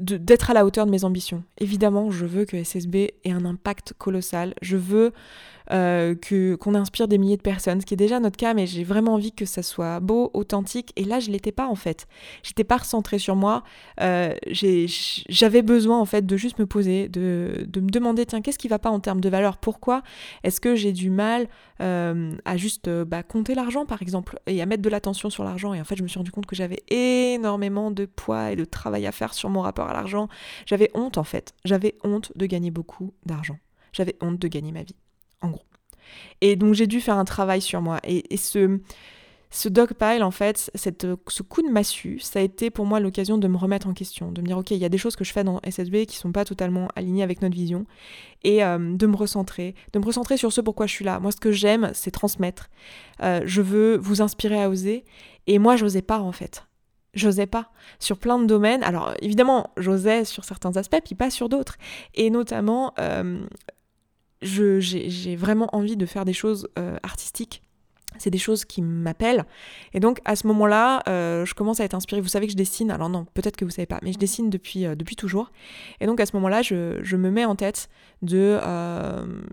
d'être à la hauteur de mes ambitions. Évidemment, je veux que SSB ait un impact colossal. Je veux euh, que qu'on inspire des milliers de personnes, ce qui est déjà notre cas, mais j'ai vraiment envie que ça soit beau, authentique. Et là, je l'étais pas en fait. J'étais pas recentrée sur moi. Euh, j'avais besoin en fait de juste me poser, de, me demander tiens qu'est-ce qui va pas en termes de valeur? Pourquoi? Est-ce que j'ai du mal euh, à juste bah, compter l'argent par exemple et à mettre de l'attention sur l'argent? Et en fait, je me suis rendu compte que j'avais énormément de poids et de travail à faire sur mon rapport à l'argent. J'avais honte en fait. J'avais honte de gagner beaucoup d'argent. J'avais honte de gagner ma vie en gros. Et donc j'ai dû faire un travail sur moi. Et, ce, ce dogpile, en fait, ce coup de massue, ça a été pour moi l'occasion de me remettre en question, de me dire, ok, il y a des choses que je fais dans SSB qui sont pas totalement alignées avec notre vision, et euh, de me recentrer, de me recentrer sur ce pourquoi je suis là. Moi, ce que j'aime, c'est transmettre. Euh, je veux vous inspirer à oser, et moi, j'osais pas, en fait. J'osais pas. Sur plein de domaines. Alors, évidemment, j'osais sur certains aspects, puis pas sur d'autres. Et notamment, euh, j'ai vraiment envie de faire des choses euh, artistiques. C'est des choses qui m'appellent. Et donc à ce moment-là, euh, je commence à être inspirée. Vous savez que je dessine, alors non, peut-être que vous savez pas, mais je dessine depuis, euh, depuis toujours. Et donc à ce moment-là, je, je, me mets en tête de,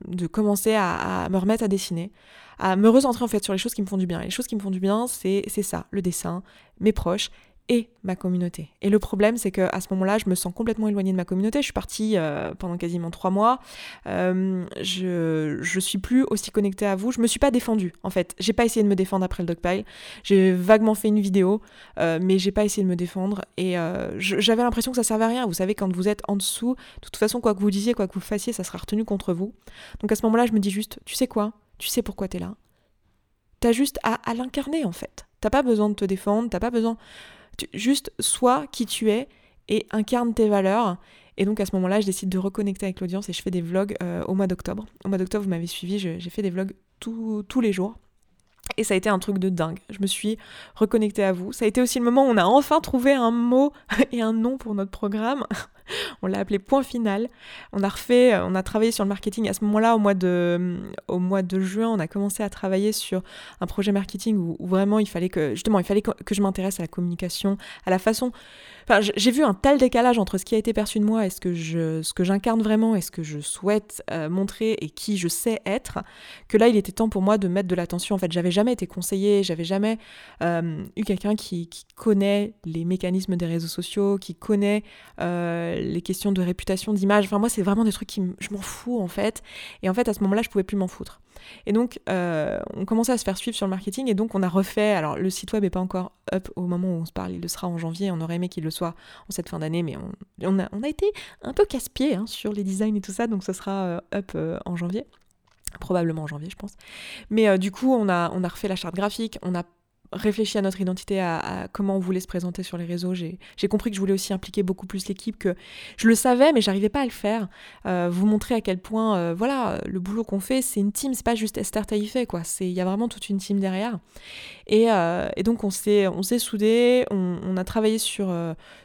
de commencer à, à, me remettre à dessiner, à me recentrer en fait sur les choses qui me font du bien. Et les choses qui me font du bien, c'est ça, le dessin, mes proches et ma communauté. Et le problème, c'est qu'à ce moment-là, je me sens complètement éloignée de ma communauté. Je suis partie euh, pendant quasiment trois mois. Euh, je, je suis plus aussi connectée à vous. Je me suis pas défendue, en fait. J'ai pas essayé de me défendre après le dogpile. J'ai vaguement fait une vidéo, euh, mais j'ai pas essayé de me défendre. Et j'avais l'impression que ça servait à rien. Vous savez, quand vous êtes en dessous, de toute façon, quoi que vous disiez, quoi que vous fassiez, ça sera retenu contre vous. Donc à ce moment-là, je me dis juste, tu sais quoi? Tu sais pourquoi tu es là? T'as juste à, à l'incarner, en fait. T'as pas besoin de te défendre, t'as pas besoin juste sois qui tu es et incarne tes valeurs. Et donc à ce moment-là, je décide de reconnecter avec l'audience et je fais des vlogs euh, au mois d'octobre. Au mois d'octobre, vous m'avez suivi, j'ai fait des vlogs tous les jours. Et ça a été un truc de dingue. Je me suis reconnectée à vous. Ça a été aussi le moment où on a enfin trouvé un mot (laughs) et un nom pour notre programme. (laughs) on l'a appelé point final. On a refait, euh, on a travaillé sur le marketing. À ce moment-là, au mois de, euh, au mois de juin, on a commencé à travailler sur un projet marketing où, vraiment il fallait que, justement, il fallait que, je m'intéresse à la communication, à la façon. Enfin, j'ai vu un tel décalage entre ce qui a été perçu de moi et ce que je, ce que j'incarne vraiment et ce que je souhaite euh, montrer et qui je sais être, que là, il était temps pour moi de mettre de l'attention. En fait, j'avais jamais été conseillée, j'avais jamais eu quelqu'un qui, qui, connaît les mécanismes des réseaux sociaux, qui connaît les questions de réputation, d'image. Enfin, moi, c'est vraiment des trucs qui je m'en fous en fait. Et en fait, à ce moment-là, je pouvais plus m'en foutre. Et donc, euh, on commençait à se faire suivre sur le marketing et donc on a refait. Alors, le site web n'est pas encore up au moment où on se parle, il le sera en janvier. On aurait aimé qu'il le soit en cette fin d'année, mais on, a, été un peu casse-pied hein, sur les designs et tout ça, donc ce sera euh, up euh, en janvier probablement en janvier je pense. Mais du coup on a, on a refait la charte graphique, on a réfléchi à notre identité, à, comment on voulait se présenter sur les réseaux. J'ai compris que je voulais aussi impliquer beaucoup plus l'équipe, que je le savais, mais j'arrivais pas à le faire. Euh, vous montrer à quel point, euh, voilà, le boulot qu'on fait, c'est une team, c'est pas juste Esther Taïfé, quoi. Il y a vraiment toute une team derrière. Et, euh, et donc, on s'est soudés, on, a travaillé sur,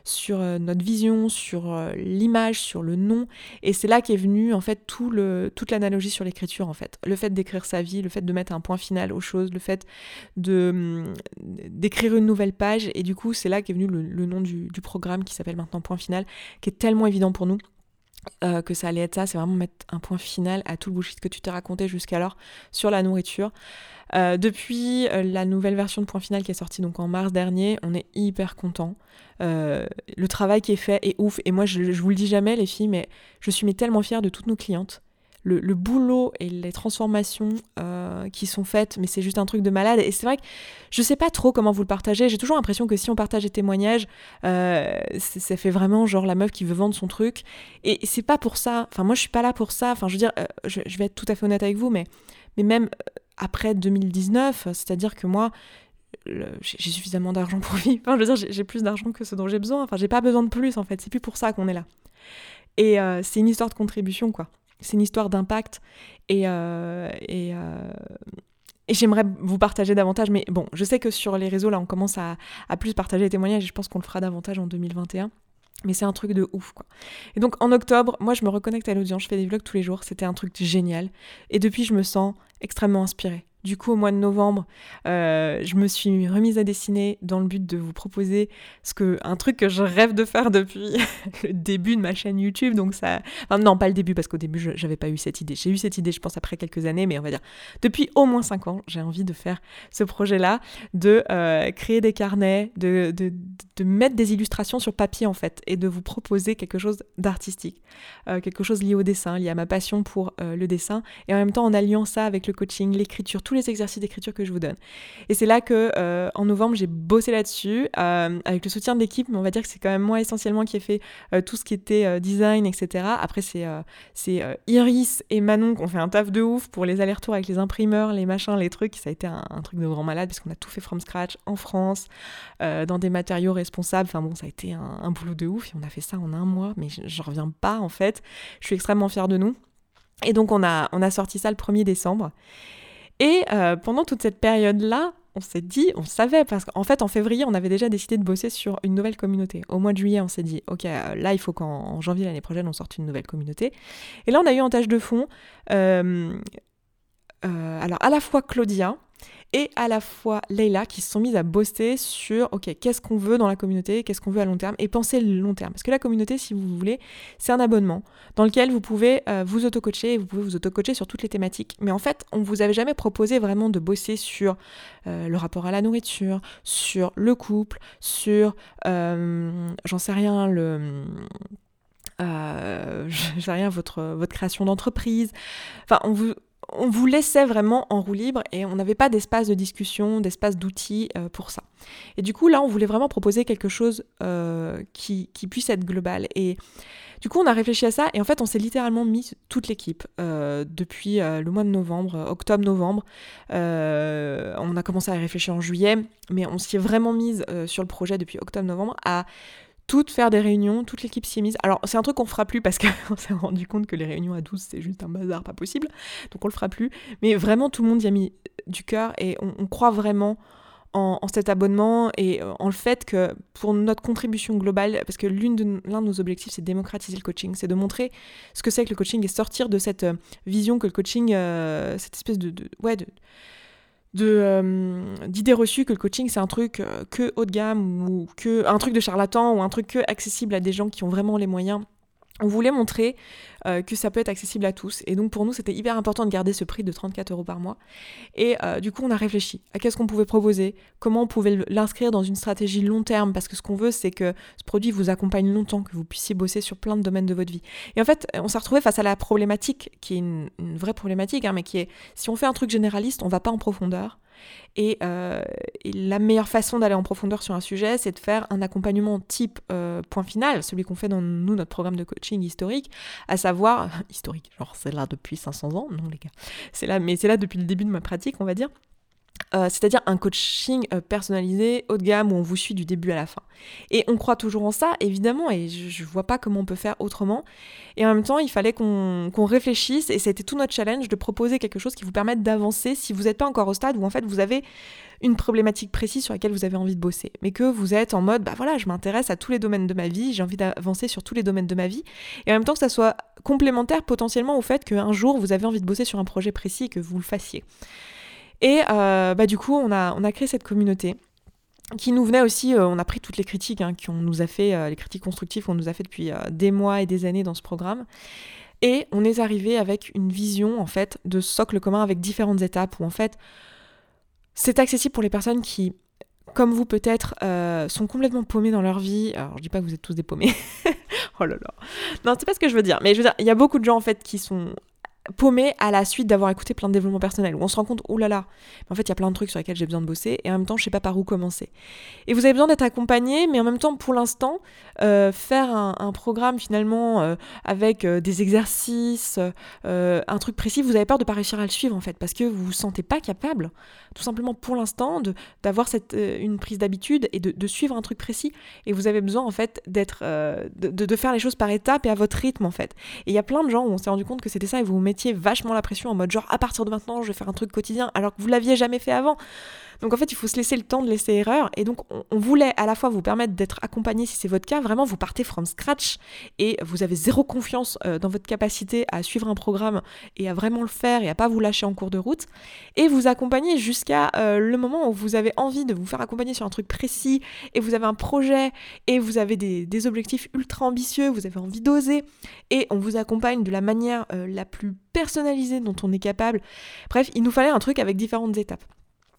sur notre vision, sur l'image, sur le nom. Et c'est là qu'est venu, en fait, tout le, toute l'analogie sur l'écriture, en fait. Le fait d'écrire sa vie, le fait de mettre un point final aux choses, le fait de d'écrire une nouvelle page. Et du coup, c'est là qu'est venu le, nom du, programme qui s'appelle maintenant Point Final, qui est tellement évident pour nous. Euh, que ça allait être ça, c'est vraiment mettre un point final à tout le bullshit que tu t'es raconté jusqu'alors sur la nourriture. Euh, depuis euh, la nouvelle version de Point Final qui est sortie donc en mars dernier, on est hyper content. le travail qui est fait est ouf et moi je, vous le dis jamais les filles, mais je suis mais tellement fière de toutes nos clientes le, boulot et les transformations euh, qui sont faites, mais c'est juste un truc de malade. Et c'est vrai que je sais pas trop comment vous le partagez. J'ai toujours l'impression que si on partage des témoignages, euh, ça fait vraiment genre la meuf qui veut vendre son truc. Et c'est pas pour ça. Enfin, moi, je suis pas là pour ça. Enfin, je veux dire, euh, je, vais être tout à fait honnête avec vous, mais, mais même après 2019, c'est-à-dire que moi, j'ai suffisamment d'argent pour vivre. Enfin, je veux dire, j'ai plus d'argent que ce dont j'ai besoin. Enfin, j'ai pas besoin de plus, en fait. C'est plus pour ça qu'on est là. Et c'est une histoire de contribution, quoi c'est une histoire d'impact et, euh, euh, et, j'aimerais vous partager davantage. Mais bon, je sais que sur les réseaux, là, on commence à, à plus partager les témoignages et je pense qu'on le fera davantage en 2021. Mais c'est un truc de ouf, quoi. Et donc en octobre, moi je me reconnecte à l'audience, je fais des vlogs tous les jours, c'était un truc génial. Et depuis, je me sens extrêmement inspirée. Du coup, au mois de novembre, euh, je me suis remise à dessiner dans le but de vous proposer ce que, un truc que je rêve de faire depuis (laughs) le début de ma chaîne YouTube. Donc ça, non, pas le début parce qu'au début, j'avais pas eu cette idée. J'ai eu cette idée, je pense, après quelques années, mais on va dire depuis au moins cinq ans, j'ai envie de faire ce projet-là, de euh, créer des carnets, de, de, de, mettre des illustrations sur papier en fait, et de vous proposer quelque chose d'artistique, euh, quelque chose lié au dessin, lié à ma passion pour le dessin, et en même temps en alliant ça avec le coaching, l'écriture les exercices d'écriture que je vous donne. Et c'est là que euh, en novembre j'ai bossé là-dessus euh, avec le soutien de l'équipe, mais on va dire que c'est quand même moi essentiellement qui ai fait euh, tout ce qui était design, etc. Après c'est Iris et Manon qui ont fait un taf de ouf pour les allers-retours avec les imprimeurs, les machins, les trucs. Ça a été un, truc de grand malade puisqu'on a tout fait from scratch en France, dans des matériaux responsables. Enfin bon, ça a été un, boulot de ouf et on a fait ça en un mois, mais je reviens pas en fait. Je suis extrêmement fière de nous. Et donc on a, on a sorti ça le 1er décembre. Et euh, pendant toute cette période-là, on s'est dit, on savait, parce qu'en fait, en février, on avait déjà décidé de bosser sur une nouvelle communauté. Au mois de juillet, on s'est dit, ok, euh, là, il faut qu'en janvier l'année prochaine, on sorte une nouvelle communauté. Et là, on a eu en tâche de fond, euh, alors à la fois Claudia, et à la fois Leila qui se sont mises à bosser sur ok qu'est-ce qu'on veut dans la communauté, qu'est-ce qu'on veut à long terme et penser le long terme. Parce que la communauté, si vous voulez, c'est un abonnement dans lequel vous pouvez euh, vous auto-coacher et vous pouvez vous auto-coacher sur toutes les thématiques. Mais en fait, on vous avait jamais proposé vraiment de bosser sur euh, le rapport à la nourriture, sur le couple, sur euh, j'en sais rien, le euh, (laughs) sais rien, votre, votre création d'entreprise. Enfin, on vous, on vous laissait vraiment en roue libre et on n'avait pas d'espace de discussion, d'espace d'outils euh, pour ça. Et du coup, là, on voulait vraiment proposer quelque chose euh, qui, puisse être global. Et du coup, on a réfléchi à ça et en fait, on s'est littéralement mis toute l'équipe euh, depuis le mois de novembre, octobre-novembre. on a commencé à réfléchir en juillet, mais on s'y est vraiment mise sur le projet depuis octobre-novembre à toutes faire des réunions, toute l'équipe s'y est mise. Alors c'est un truc qu'on fera plus parce qu'on (laughs) s'est rendu compte que les réunions à 12 c'est juste un bazar pas possible, donc on le fera plus. Mais vraiment tout le monde y a mis du cœur et on, croit vraiment en, cet abonnement et euh, en le fait que pour notre contribution globale, parce que l'un de, de, nos objectifs c'est de démocratiser le coaching, c'est de montrer ce que c'est que le coaching et sortir de cette euh, vision que le coaching, euh, cette espèce de ouais, de euh, d'idées reçues que le coaching c'est un truc euh, que haut de gamme ou que un truc de charlatan ou un truc que accessible à des gens qui ont vraiment les moyens on voulait montrer euh, que ça peut être accessible à tous. Et donc pour nous, c'était hyper important de garder ce prix de 34 euros par mois. Et euh, du coup, on a réfléchi à qu'est-ce qu'on pouvait proposer, comment on pouvait l'inscrire dans une stratégie long terme, parce que ce qu'on veut, c'est que ce produit vous accompagne longtemps, que vous puissiez bosser sur plein de domaines de votre vie. Et en fait, on s'est retrouvé face à la problématique, qui est une, vraie problématique, hein, mais qui est, si on fait un truc généraliste, on va pas en profondeur. Euh, et, la meilleure façon d'aller en profondeur sur un sujet, c'est de faire un accompagnement type euh, point final, celui qu'on fait dans nous, notre programme de coaching historique, à savoir, (laughs) historique, genre c'est là depuis 500 ans, non les gars, c'est là, mais c'est là depuis le début de ma pratique, on va dire. Euh, c'est-à-dire un coaching euh, personnalisé, haut de gamme, où on vous suit du début à la fin. Et on croit toujours en ça, évidemment, et je, ne vois pas comment on peut faire autrement. Et en même temps, il fallait qu'on réfléchisse, et c'était tout notre challenge de proposer quelque chose qui vous permette d'avancer si vous n'êtes pas encore au stade où en fait vous avez une problématique précise sur laquelle vous avez envie de bosser, mais que vous êtes en mode, bah voilà, je m'intéresse à tous les domaines de ma vie, j'ai envie d'avancer sur tous les domaines de ma vie, et en même temps que ça soit complémentaire potentiellement au fait qu'un jour vous avez envie de bosser sur un projet précis et que vous le fassiez. Et euh, bah, du coup, on a, on a créé cette communauté qui nous venait aussi, euh, on a pris toutes les critiques hein, qu'on nous a fait, euh, les critiques constructives qu'on nous a fait depuis des mois et des années dans ce programme. Et on est arrivé avec une vision en fait de socle commun avec différentes étapes où en fait c'est accessible pour les personnes qui, comme vous peut-être, sont complètement paumées dans leur vie. Alors je dis pas que vous êtes tous des paumés. (laughs) oh là là. Non, c'est pas ce que je veux dire. Mais je veux dire, il y a beaucoup de gens en fait qui sont paumé à la suite d'avoir écouté plein de développement personnel, où on se rend compte, oh là là, en fait il y a plein de trucs sur lesquels j'ai besoin de bosser, et en même temps je sais pas par où commencer. Et vous avez besoin d'être accompagné, mais en même temps pour l'instant, euh, faire un, programme finalement euh, avec euh, des exercices, un truc précis, vous avez peur de pas réussir à le suivre en fait, parce que vous vous sentez pas capable, tout simplement pour l'instant, d'avoir cette une prise d'habitude et de, suivre un truc précis, et vous avez besoin en fait d'être, de, de, faire les choses par étapes et à votre rythme en fait. Et il y a plein de gens où on s'est rendu compte que c'était ça, et vous vous vachement la pression en mode genre à partir de maintenant je vais faire un truc quotidien alors que vous l'aviez jamais fait avant. Donc en fait, il faut se laisser le temps de laisser erreur. Et donc, on, voulait à la fois vous permettre d'être accompagné si c'est votre cas. Vraiment, vous partez from scratch et vous avez zéro confiance euh, dans votre capacité à suivre un programme et à vraiment le faire et à pas vous lâcher en cours de route. Et vous accompagner jusqu'à euh, le moment où vous avez envie de vous faire accompagner sur un truc précis et vous avez un projet et vous avez des, objectifs ultra ambitieux, vous avez envie d'oser et on vous accompagne de la manière euh, la plus personnalisée dont on est capable. Bref, il nous fallait un truc avec différentes étapes.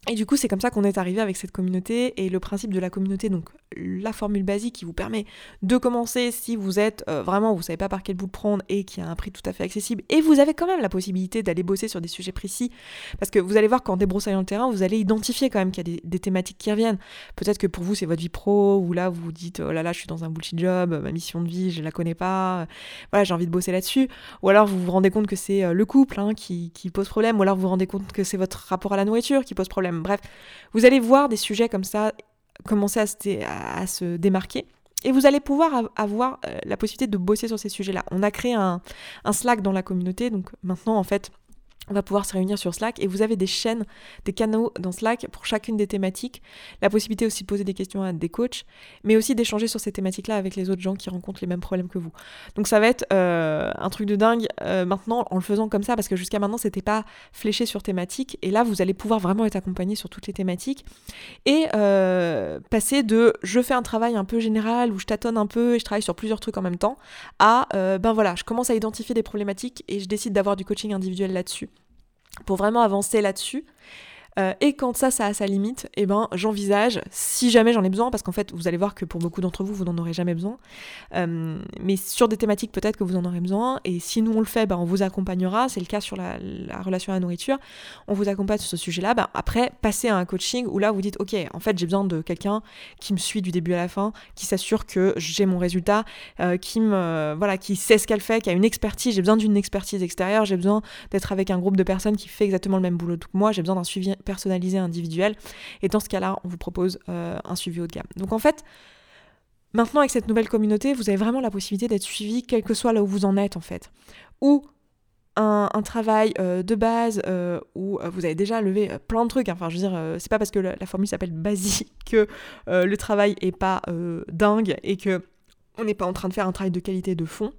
Et du coup, c'est comme ça qu'on est arrivé avec cette communauté. Et le principe de la communauté, donc la formule basique qui vous permet de commencer si vous êtes euh, vraiment, vous savez pas par quel bout prendre et qui a un prix tout à fait accessible. Et vous avez quand même la possibilité d'aller bosser sur des sujets précis. Parce que vous allez voir qu'en débroussaillant le terrain, vous allez identifier quand même qu'il y a des, thématiques qui reviennent. Peut-être que pour vous, c'est votre vie pro, ou là, vous vous dites, oh là là, je suis dans un bullshit job, ma mission de vie, je la connais pas. Voilà, j'ai envie de bosser là-dessus. Ou alors, vous vous rendez compte que c'est euh, le couple hein, qui, qui pose problème. Ou alors, vous vous rendez compte que c'est votre rapport à la nourriture qui pose problème Bref, vous allez voir des sujets comme ça commencer à se, démarquer. Et vous allez pouvoir avoir euh, la possibilité de bosser sur ces sujets-là. On a créé un, un Slack dans la communauté, donc maintenant en fait, on va pouvoir se réunir sur Slack et vous avez des chaînes, des canaux dans Slack pour chacune des thématiques. La possibilité aussi de poser des questions à des coachs, mais aussi d'échanger sur ces thématiques-là avec les autres gens qui rencontrent les mêmes problèmes que vous. Donc ça va être euh, un truc de dingue euh, maintenant en le faisant comme ça parce que jusqu'à maintenant c'était pas fléché sur thématiques et là vous allez pouvoir vraiment être accompagné sur toutes les thématiques et euh, passer de je fais un travail un peu général où je tâtonne un peu et je travaille sur plusieurs trucs en même temps à ben voilà je commence à identifier des problématiques et je décide d'avoir du coaching individuel là-dessus pour vraiment avancer là-dessus. Euh, et quand ça, ça a sa limite, eh ben, j'envisage, si jamais j'en ai besoin, parce qu'en fait, vous allez voir que pour beaucoup d'entre vous, vous n'en aurez jamais besoin, euh, mais sur des thématiques, peut-être que vous en aurez besoin, et si nous on le fait, ben, on vous accompagnera, c'est le cas sur la, relation à la nourriture, on vous accompagne sur ce sujet-là, ben, après, passer à un coaching où là, vous dites, ok, en fait, j'ai besoin de quelqu'un qui me suit du début à la fin, qui s'assure que j'ai mon résultat, euh, qui me, voilà, qui sait ce qu'elle fait, qui a une expertise, j'ai besoin d'une expertise extérieure, j'ai besoin d'être avec un groupe de personnes qui fait exactement le même boulot que moi, j'ai besoin d'un suivi personnalisé, individuel. Et dans ce cas-là, on vous propose euh, un suivi haut de gamme. Donc en fait, maintenant avec cette nouvelle communauté, vous avez vraiment la possibilité d'être suivi, quel que soit là où vous en êtes en fait. Ou un, travail euh, de base euh, où vous avez déjà levé plein de trucs. Enfin, je veux dire, c'est pas parce que la, la formule s'appelle (laughs) basique que le travail est pas dingue et que on n'est pas en train de faire un travail de qualité de fond.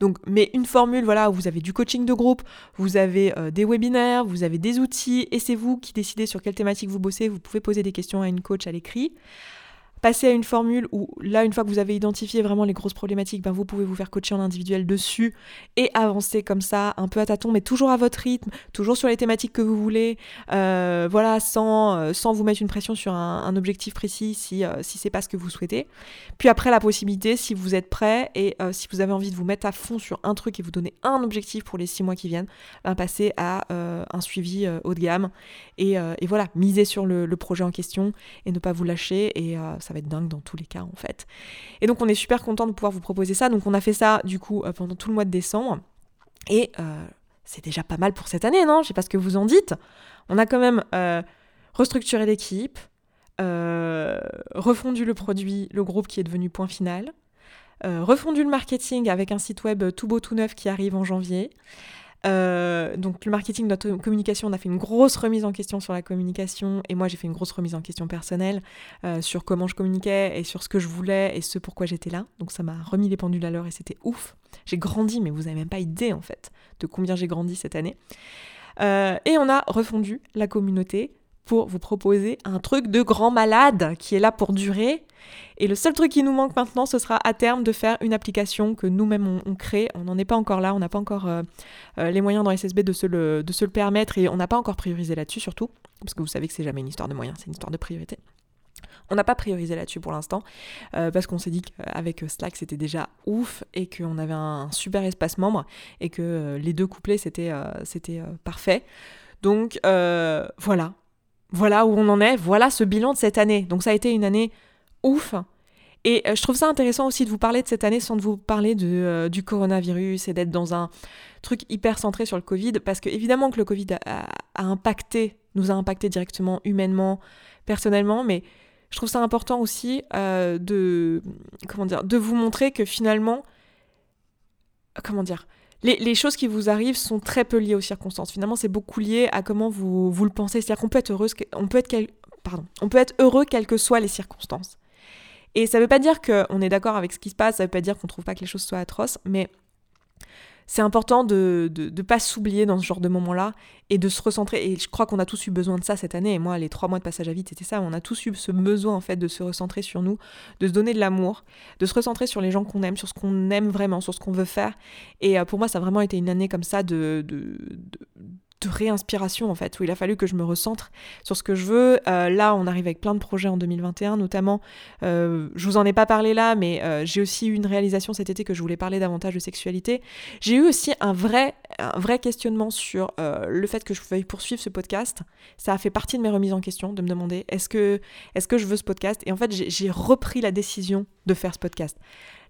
Donc, mais une formule, voilà, où vous avez du coaching de groupe, vous avez euh, des webinaires, vous avez des outils, et c'est vous qui décidez sur quelle thématique vous bossez. Vous pouvez poser des questions à une coach à l'écrit passer à une formule où là, une fois que vous avez identifié vraiment les grosses problématiques, ben, vous pouvez vous faire coacher en individuel dessus et avancer comme ça, un peu à tâtons, mais toujours à votre rythme, toujours sur les thématiques que vous voulez, euh, voilà, sans, euh, sans vous mettre une pression sur un, objectif précis si, euh, si c'est pas ce que vous souhaitez. Puis après, la possibilité, si vous êtes prêt et si vous avez envie de vous mettre à fond sur un truc et vous donner un objectif pour les six mois qui viennent, ben, passer à un suivi haut de gamme et, et, voilà, miser sur le, projet en question et ne pas vous lâcher et va être dingue dans tous les cas en fait. Et donc on est super content de pouvoir vous proposer ça. Donc on a fait ça du coup euh, pendant tout le mois de décembre. Et euh, c'est déjà pas mal pour cette année, non? Je sais pas ce que vous en dites. On a quand même euh, restructuré l'équipe, refondu le produit, le groupe qui est devenu point final, refondu le marketing avec un site web tout beau tout neuf qui arrive en janvier. Euh, donc le marketing, notre communication, on a fait une grosse remise en question sur la communication et moi j'ai fait une grosse remise en question personnelle euh, sur comment je communiquais et sur ce que je voulais et ce pourquoi j'étais là. Donc ça m'a remis les pendules à l'heure et c'était ouf. J'ai grandi mais vous n'avez même pas idée en fait de combien j'ai grandi cette année. et on a refondu la communauté pour vous proposer un truc de grand malade qui est là pour durer. Et le seul truc qui nous manque maintenant, ce sera à terme de faire une application que nous-mêmes on, crée. On n'en est pas encore là, on n'a pas encore euh, euh, les moyens dans SSB de se, le, de se le permettre et on n'a pas encore priorisé là-dessus surtout, parce que vous savez que c'est jamais une histoire de moyens, c'est une histoire de priorité. On n'a pas priorisé là-dessus pour l'instant, euh, parce qu'on s'est dit qu'avec Slack c'était déjà ouf et qu'on avait un super espace membre et que les deux couplets c'était c'était parfait. Donc voilà, voilà où on en est, voilà ce bilan de cette année. Donc ça a été une année ouf. Et euh, je trouve ça intéressant aussi de vous parler de cette année sans de vous parler de, euh, du coronavirus et d'être dans un truc hyper centré sur le Covid, parce que évidemment que le Covid a, impacté, nous a impacté directement, humainement, personnellement, mais je trouve ça important aussi euh, de, comment dire, de vous montrer que finalement, comment dire, les, choses qui vous arrivent sont très peu liées aux circonstances. Finalement, c'est beaucoup lié à comment vous, vous le pensez. C'est-à-dire qu'on peut être heureuse, on peut être, pardon, on peut être heureux quelles que soient les circonstances. Et ça ne veut pas dire qu'on est d'accord avec ce qui se passe, ça ne veut pas dire qu'on ne trouve pas que les choses soient atroces, mais c'est important de ne pas s'oublier dans ce genre de moment-là et de se recentrer. Et je crois qu'on a tous eu besoin de ça cette année. Et moi, les trois mois de passage à vide, c'était ça. On a tous eu ce besoin, en fait, de se recentrer sur nous, de se donner de l'amour, de se recentrer sur les gens qu'on aime, sur ce qu'on aime vraiment, sur ce qu'on veut faire. Et euh, pour moi, ça a vraiment été une année comme ça de, réinspiration en fait, où il a fallu que je me recentre sur ce que je veux. Euh, là, on arrive avec plein de projets en 2021, notamment, euh, je vous en ai pas parlé là, mais euh, j'ai aussi eu une réalisation cet été que je voulais parler davantage de sexualité. J'ai eu aussi un vrai, vrai questionnement sur le fait que je pouvais poursuivre ce podcast. Ça a fait partie de mes remises en question, de me demander est-ce que, est-ce que je veux ce podcast? Et en fait, j'ai repris la décision de faire ce podcast.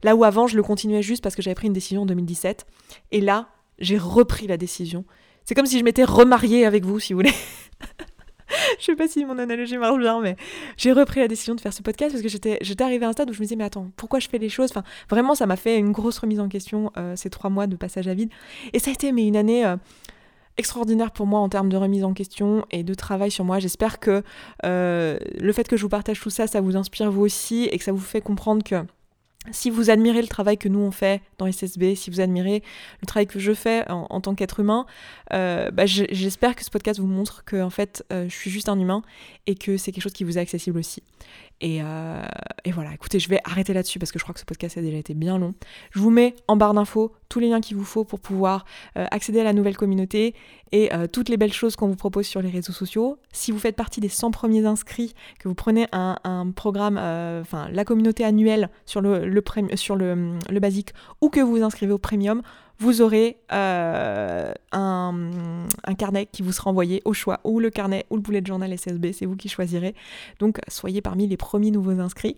Là où avant, je le continuais juste parce que j'avais pris une décision en 2017. Et là, j'ai repris la décision c'est comme si je m'étais remariée avec vous, si vous voulez. (laughs) je sais pas si mon analogie marche bien, mais j'ai repris la décision de faire ce podcast parce que j'étais, arrivée à un stade où je me disais, mais attends, pourquoi je fais les choses? Enfin, vraiment, ça m'a fait une grosse remise en question euh, ces trois mois de passage à vide. Et ça a été mais une année. Euh, extraordinaire pour moi en termes de remise en question et de travail sur moi. J'espère que euh, le fait que je vous partage tout ça, ça vous inspire vous aussi et que ça vous fait comprendre que si vous admirez le travail que nous on fait dans SSB, si vous admirez le travail que je fais en, tant qu'être humain, euh, bah, j'espère que ce podcast vous montre que fait euh, je suis juste un humain et que c'est quelque chose qui vous est accessible aussi. Euh, et, voilà, écoutez, je vais arrêter là-dessus parce que je crois que ce podcast a déjà été bien long. Je vous mets en barre d'infos tous les liens qu'il vous faut pour pouvoir accéder à la nouvelle communauté et toutes les belles choses qu'on vous propose sur les réseaux sociaux. Si vous faites partie des 100 premiers inscrits, que vous prenez un, programme, enfin la communauté annuelle sur le, sur le, basique ou que vous vous inscrivez au premium, vous aurez euh, un, carnet qui vous sera envoyé au choix, ou le carnet ou le boulet de journal SSB, c'est vous qui choisirez. Donc soyez parmi les premiers nouveaux inscrits.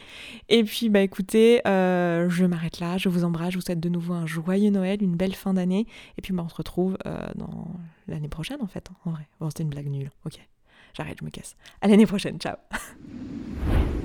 Et puis bah écoutez, euh, je m'arrête là, je vous embrasse, je vous souhaite de nouveau un joyeux Noël, une belle fin d'année, et puis bah, on se retrouve euh, dans l'année prochaine en fait, en vrai. Bon c'était une blague nulle, ok. J'arrête, je me casse. À l'année prochaine, ciao